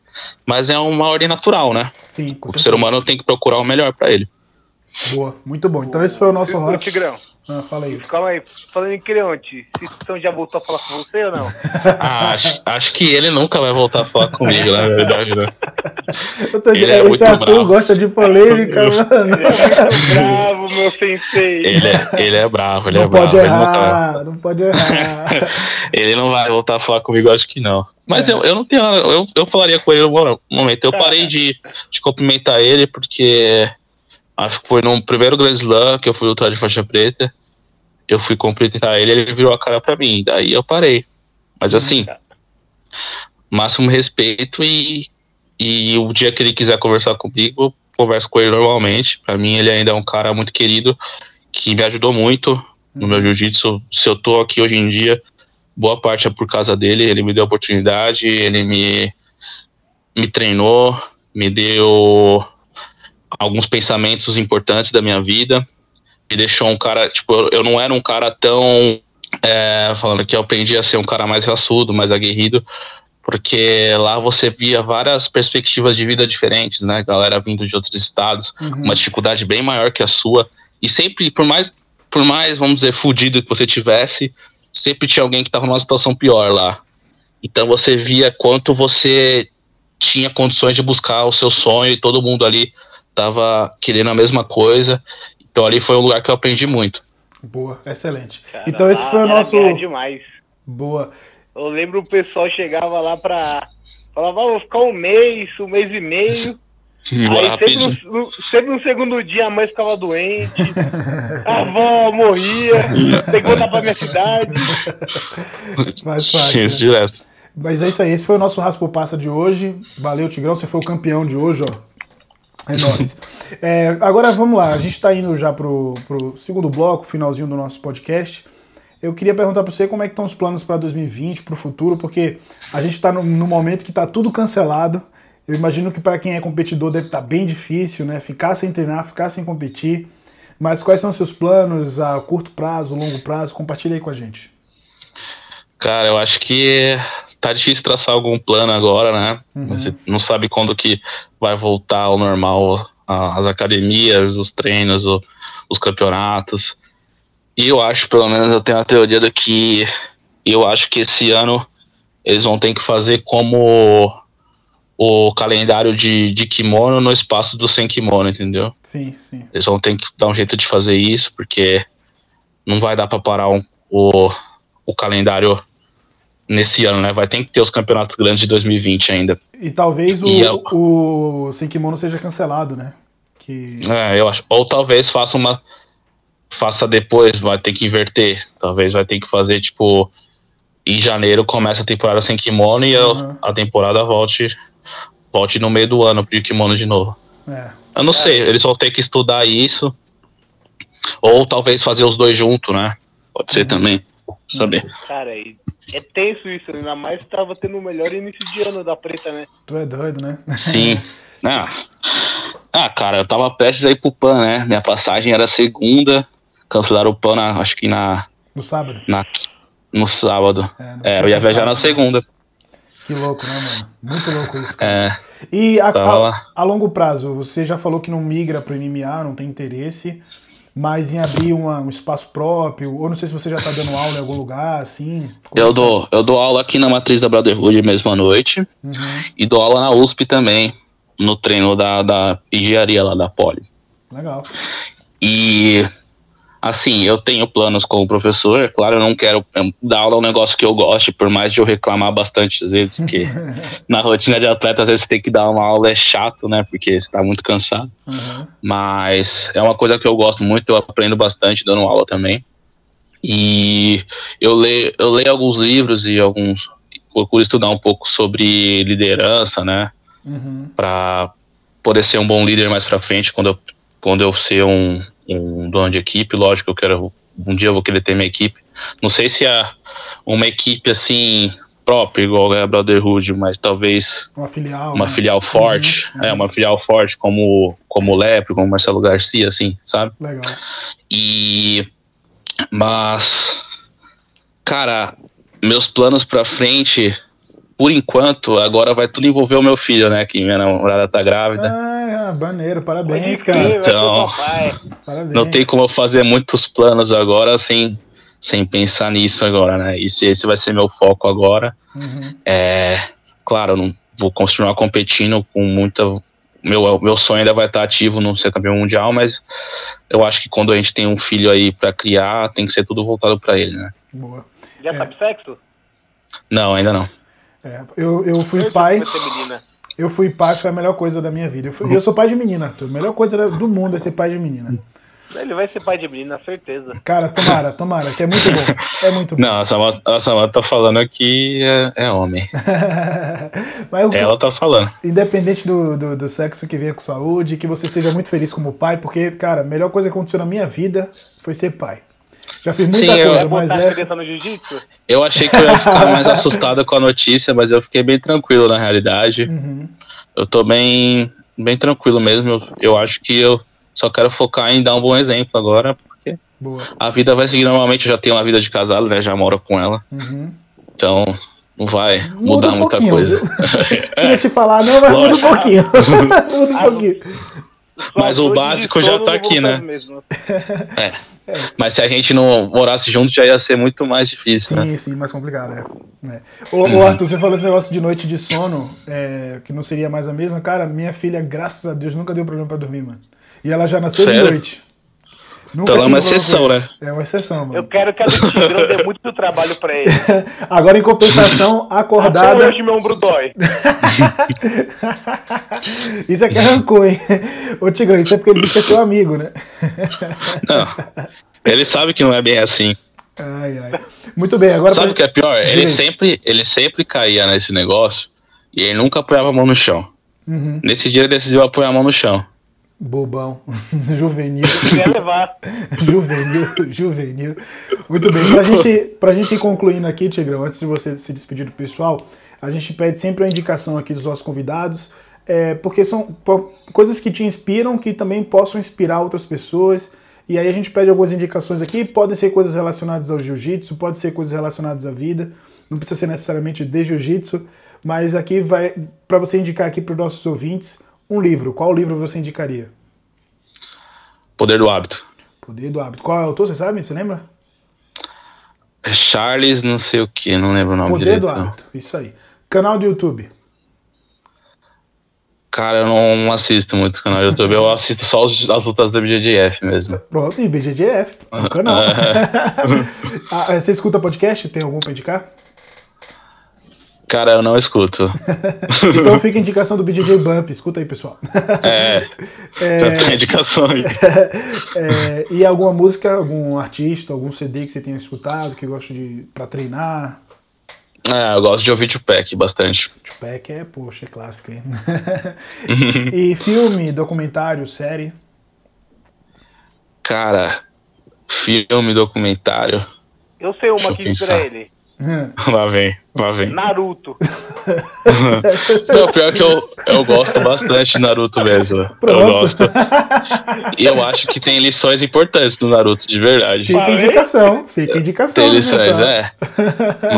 Mas é uma ordem natural, né? Sim, O certeza. ser humano tem que procurar o melhor pra ele. Boa, muito bom. Então esse foi o nosso rosto. Tigrão, Ah, fala aí. calma aí. Falando em Creonte, Cistão já voltou a falar com você ou não? Ah, acho, acho que ele nunca vai voltar a falar comigo, na verdade, né? Eu tô Ele dizendo, é esse muito Arthur bravo. gosta de polêmica, mano. Ele é muito bravo, meu sensei. Ele é, ele é bravo, ele Não é bravo. pode ele, nunca- errar, não pode errar. ele não vai voltar a falar comigo, acho que não. Mas É. eu, eu não tenho. Eu, eu falaria com ele no momento. Eu Tá. parei de, de cumprimentar ele porque acho que foi no primeiro Grand Slam que eu fui lutar de faixa preta. Eu fui cumprimentar ele, ele virou a cara pra mim. Daí eu parei. Mas assim, máximo respeito e, e o dia que ele quiser conversar comigo, eu converso com ele normalmente. Pra mim, ele ainda é um cara muito querido que me ajudou muito no meu jiu-jitsu. Se eu tô aqui hoje em dia, boa parte é por causa dele. Ele me deu oportunidade, ele me, me treinou, me deu alguns pensamentos importantes da minha vida. Me deixou um cara, tipo, eu, não era um cara tão. é, falando que eu aprendi a ser um cara mais raçudo, mais aguerrido, porque lá você via várias perspectivas de vida diferentes, né? Galera vindo de outros estados, Uhum. uma dificuldade bem maior que a sua. E sempre, por mais, por mais, vamos dizer, fudido que você tivesse, sempre tinha alguém que estava numa situação pior lá. Então você via quanto você tinha condições de buscar o seu sonho e todo mundo ali tava querendo a mesma coisa. Então ali foi um lugar que eu aprendi muito. Boa, excelente. Cara, então esse foi o era nosso. demais. Boa. Eu lembro o pessoal chegava lá pra. Falava, ah, vou ficar um mês, um mês e meio. Bora Aí sempre rapidinho. no, no- sempre no segundo dia a mãe ficava doente, a avó morria, tem que voltar pra minha cidade. Mais Tinha fácil. isso né? direto. Mas é isso aí, esse foi o nosso Raspo Passa de hoje. Valeu, Tigrão, você foi o campeão de hoje, ó. É nóis. É, agora vamos lá, a gente está indo já pro, pro segundo bloco, finalzinho do nosso podcast. Eu queria perguntar para você como é que estão os planos para 2020, para o futuro, porque a gente está no, no momento que está tudo cancelado. Eu imagino que para quem é competidor deve estar bem difícil, né? Ficar sem treinar, ficar sem competir. Mas quais são seus planos a curto prazo, longo prazo? Compartilha aí com a gente. Cara, eu acho que tá difícil traçar algum plano agora, né? Você não sabe quando que vai voltar ao normal as academias, os treinos, o- os campeonatos. E eu acho, pelo menos, eu tenho a teoria do que eu acho que esse ano eles vão ter que fazer como o calendário de, de kimono no espaço do sem kimono, entendeu? Sim, sim. Eles vão ter que dar um jeito de fazer isso, porque não vai dar pra parar um- o, o calendário nesse ano, né? Vai ter que ter os campeonatos grandes de 2020 ainda. E talvez o, E eu- o Sem Kimono seja cancelado, né? Que... É, eu acho. Ou talvez faça uma. Faça depois, vai ter que inverter. Talvez vai ter que fazer, tipo. em janeiro começa a temporada sem kimono e Uhum. a, a temporada volte, volte no meio do ano de kimono de novo. É. Eu não sei, eles vão ter que estudar isso. Ou talvez fazer os dois juntos, né? Pode ser também. Saber. Cara, e é tenso isso, ainda mais que tava tendo o melhor início de ano da preta, né? Tu é doido, né? Sim. Ah. ah, cara, eu tava prestes a ir pro PAN, né? Minha passagem era segunda. Cancelaram o PAN, na- acho que na, No sábado. na, no sábado. É, É, eu ia viajar sábado. na segunda. Que louco, né, mano? Muito louco isso, cara. É, E a, a- a longo prazo, você já falou que não migra pro MMA, não tem interesse, mas em abrir uma- um espaço próprio, ou não sei se você já tá dando aula em algum lugar, assim. eu dou, eu dou aula aqui na matriz da Brotherhood mesmo à noite. Uhum, E dou aula na USP também. No treino da, da engenharia lá da Poli. legal. E assim, eu tenho planos como professor, é claro, eu não quero é, dar aula um negócio que eu goste, por mais de eu reclamar bastante às vezes, porque na rotina de atleta às vezes você tem que dar uma aula é chato, né? Porque você tá muito cansado. Uhum, Mas é uma coisa que eu gosto muito, eu aprendo bastante dando aula também. E eu leio, eu leio alguns livros e alguns procuro estudar um pouco sobre liderança, né? uhum, para poder ser um bom líder mais para frente quando eu, quando eu ser um, um dono de equipe. Lógico, eu quero um dia eu vou querer ter minha equipe. Não sei se é uma equipe assim própria igual é a Brotherhood, mas talvez uma filial. uma né? filial forte, Uhum, é uma filial forte como como o Lepre, como o Marcelo Garcia, assim, sabe? Legal. E mas cara, meus planos pra frente, por enquanto, agora vai tudo envolver o meu filho, né? Que minha namorada tá grávida. Ah, maneiro, parabéns, cara. Então-. Parabéns. Não tem como eu fazer muitos planos agora sem, sem pensar nisso agora, né? Esse, esse vai ser meu foco agora. Uhum, É, claro, não vou continuar competindo com muita. Meu, meu sonho ainda vai estar ativo no ser campeão mundial, mas eu acho que quando a gente tem um filho aí pra criar, tem que ser tudo voltado pra ele, né? boa. Já É. sabe sexo? Não, ainda não. É, eu, eu fui Certeza pai, menina. eu fui pai, foi a melhor coisa da minha vida. Eu, fui- e eu sou pai de menina, Arthur. A melhor coisa do mundo é ser pai de menina. Ele vai ser pai de menina, certeza. Cara, tomara, tomara, que é muito bom. É muito bom. Não, a Samanta, a tá falando que é, é homem. Mas eu- Ela tá falando. independente do, do, do sexo que venha com saúde, que você seja muito feliz como pai, porque, cara, a melhor coisa que aconteceu na minha vida foi ser pai. Já fiz muita Sim, eu- coisa, É, mas essa. Eu achei que eu ia ficar mais assustado com a notícia, mas eu fiquei bem tranquilo na realidade. Uhum. Eu tô bem, bem tranquilo mesmo. Eu, eu acho que eu só quero focar em dar um bom exemplo agora, porque Boa. a vida vai seguir normalmente. Eu já tenho uma vida de casado, né? Já moro com ela. Uhum. Então não vai Muda mudar um muita coisa. Queria te falar, não, mas muda um Lógico. pouquinho. muda um pouquinho. Mas o básico já tá aqui, né? fazer mesmo. Mas se a gente não morasse junto, já ia ser muito mais difícil, né? Sim, sim, mais complicado, é. é. Ô, ô, Arthur, você falou esse negócio de noite de sono, é, que não seria mais a mesma. Cara, minha filha, graças a Deus, nunca deu problema pra dormir, mano. E ela já nasceu de noite. Nunca Então é uma exceção, né? É uma exceção, mano. Eu quero que a do Tigrão dê muito trabalho pra ele. Agora, em compensação, Até acordada. hoje meu ombro dói. isso aqui arrancou, hein? Ô, Tigrão, isso é porque ele disse que é seu amigo, né? Não. Ele sabe que não é bem assim. Ai, ai. Muito bem, agora. Sabe o que é pior? Ele sempre, ele sempre caía nesse negócio e ele nunca apoiava a mão no chão. Uhum. Nesse dia ele decidiu apoiar a mão no chão. Bobão. Juvenil. Levar. juvenil, juvenil. Muito bem. Pra gente, pra gente ir concluindo aqui, Tigrão, antes de você se despedir do pessoal, a gente pede sempre a indicação aqui dos nossos convidados, é, porque são coisas que te inspiram, que também possam inspirar outras pessoas. E aí a gente pede algumas indicações aqui, podem ser coisas relacionadas ao jiu-jitsu, pode ser coisas relacionadas à vida, não precisa ser necessariamente de jiu-jitsu, mas aqui vai para você indicar aqui para os nossos ouvintes um livro. Qual livro você indicaria? Poder do hábito. Poder do hábito. Qual é o autor, você sabe? Você lembra? É Charles, não sei o que, não lembro o nome Poder direito. do não. hábito. Isso aí. Canal do YouTube. Cara, eu não assisto muito canal do YouTube, eu assisto só os- as lutas da BJJF mesmo. Pronto, e BGGF, é o canal. Ah, você escuta podcast? Tem algum pra indicar? Cara, eu não escuto. Então fica a indicação do BJJ Bump. Escuta aí, pessoal. É, já tem indicação aí. É, e alguma música, algum artista, algum CD que você tenha escutado, que gosta de pra treinar? É, eu gosto de ouvir Tupac bastante. Tupac é, poxa, é clássico, hein? e filme, documentário, série? Cara, filme, documentário. Eu sei uma aqui pra ele. Lá vem, lá vem. Naruto. Não, pior que eu, eu gosto bastante de Naruto mesmo. Pronto. Eu gosto. E eu acho que tem lições importantes no Naruto, de verdade. Fica indicação, fica indicação. Tem lições, é.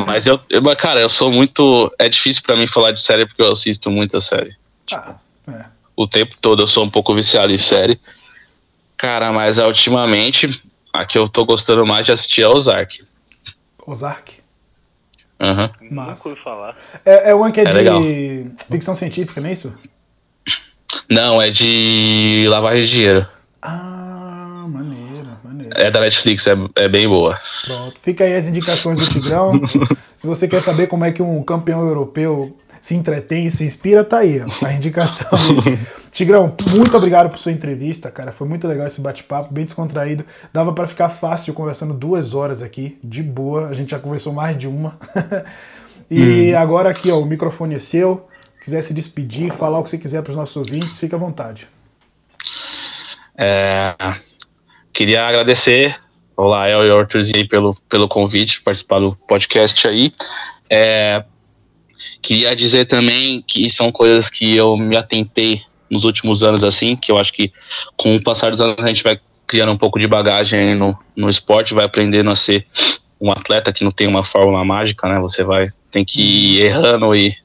Mas eu, eu, cara, eu sou muito. É difícil pra mim falar de série porque eu assisto muita série. Ah, é. O tempo todo eu sou um pouco viciado em série. Cara, mas ultimamente, a que eu tô gostando mais de assistir é Ozark. Ozark? Uhum. Nunca ouvi falar. É, é uma que é, é de legal. ficção científica, não é isso? Não, é de lavagem de dinheiro. Ah, maneiro, maneiro. É da Netflix, é, é bem boa. Pronto. Fica aí as indicações do Tigrão. Se você quer saber como é que um campeão europeu se entretém e se inspira, tá aí, ó, a indicação dele. Tigrão, muito obrigado por sua entrevista, cara. Foi muito legal esse bate-papo, bem descontraído. Dava para ficar fácil conversando duas horas aqui, de boa. A gente já conversou mais de uma. e hum. agora aqui, ó, o microfone é seu. Quiser se despedir, falar o que você quiser para os nossos ouvintes, fica à vontade. É, queria agradecer ao Lael e ao Arthurzinho pelo, pelo convite, participar do podcast aí. É, Queria dizer também que são coisas que eu me atentei nos últimos anos, assim, que eu acho que com o passar dos anos a gente vai criando um pouco de bagagem no, no esporte, vai aprendendo a ser um atleta que não tem uma fórmula mágica, né? Você vai, tem que ir errando e,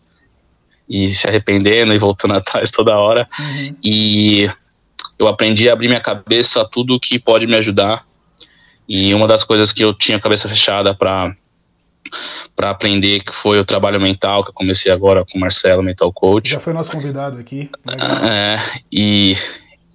e se arrependendo e voltando atrás toda hora. Uhum. E eu aprendi a abrir minha cabeça a tudo que pode me ajudar. E uma das coisas que eu tinha a cabeça fechada para para aprender, que foi o trabalho mental, que eu comecei agora com o Marcelo, Mental Coach. Já foi nosso convidado aqui. É, e,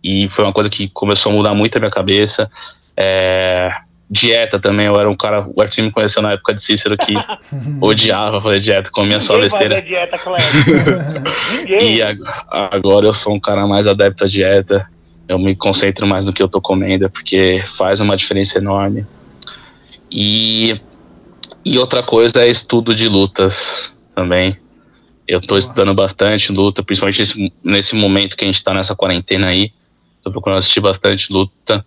e foi uma coisa que começou a mudar muito a minha cabeça. É, dieta também, eu era um cara, o Arthur me conheceu na época de Cícero que odiava fazer dieta, comia só besteira. dieta, e agora eu sou um cara mais adepto à dieta, eu me concentro mais no que eu tô comendo, porque faz uma diferença enorme. E e outra coisa é estudo de lutas também. Eu estou estudando bastante luta, principalmente nesse, nesse momento que a gente está nessa quarentena aí. Estou procurando assistir bastante luta,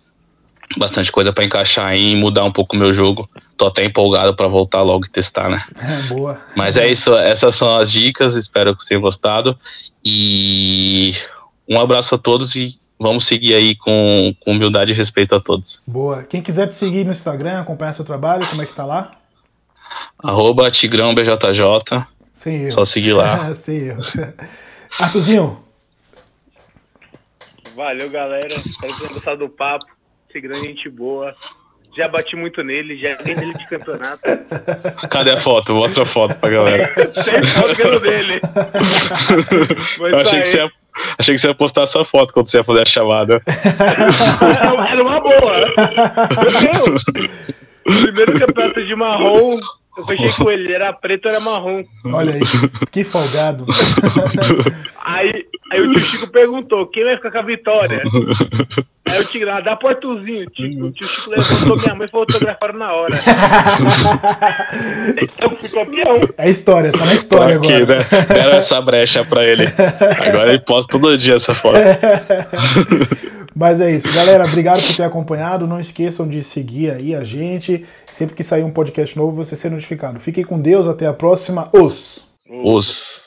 bastante coisa para encaixar aí e mudar um pouco o meu jogo. Tô até empolgado para voltar logo e testar, né? É, boa. Mas é isso, essas são as dicas, espero que vocês tenham gostado. E um abraço a todos e vamos seguir aí com, com humildade e respeito a todos. Boa. Quem quiser te seguir no Instagram, acompanhar seu trabalho, como é que tá lá? Arroba Tigrão BJJ. Sem erro. Só seguir lá. Sem erro. Artuzinho. Valeu, galera. Espero que tenham gostado do papo. Tigrão, gente boa. Já bati muito nele, já ganhei nele de campeonato. Cadê a foto? Mostra a foto pra galera. Sem foto dele. Eu achei que, você ia, achei que você ia postar essa foto quando você ia fazer a chamada. Era uma boa. Primeiro campeonato de marrom eu fechei com ele, ele era preto, era marrom. Olha aí, que folgado. aí, aí o tio Chico perguntou: quem vai ficar com a vitória? Aí o ah, dá pro Arthurzinho. O tio Chico levantou minha mãe e fotografaram na hora. então fui campeão. É história, tá na história Tô aqui, agora. Né? Deram essa brecha pra ele. Agora ele posta todo dia essa foto. Mas é isso, galera. Obrigado por ter acompanhado. Não esqueçam de seguir aí a gente. Sempre que sair um podcast novo, você ser notificado. Fiquem com Deus. Até a próxima. Os. Os.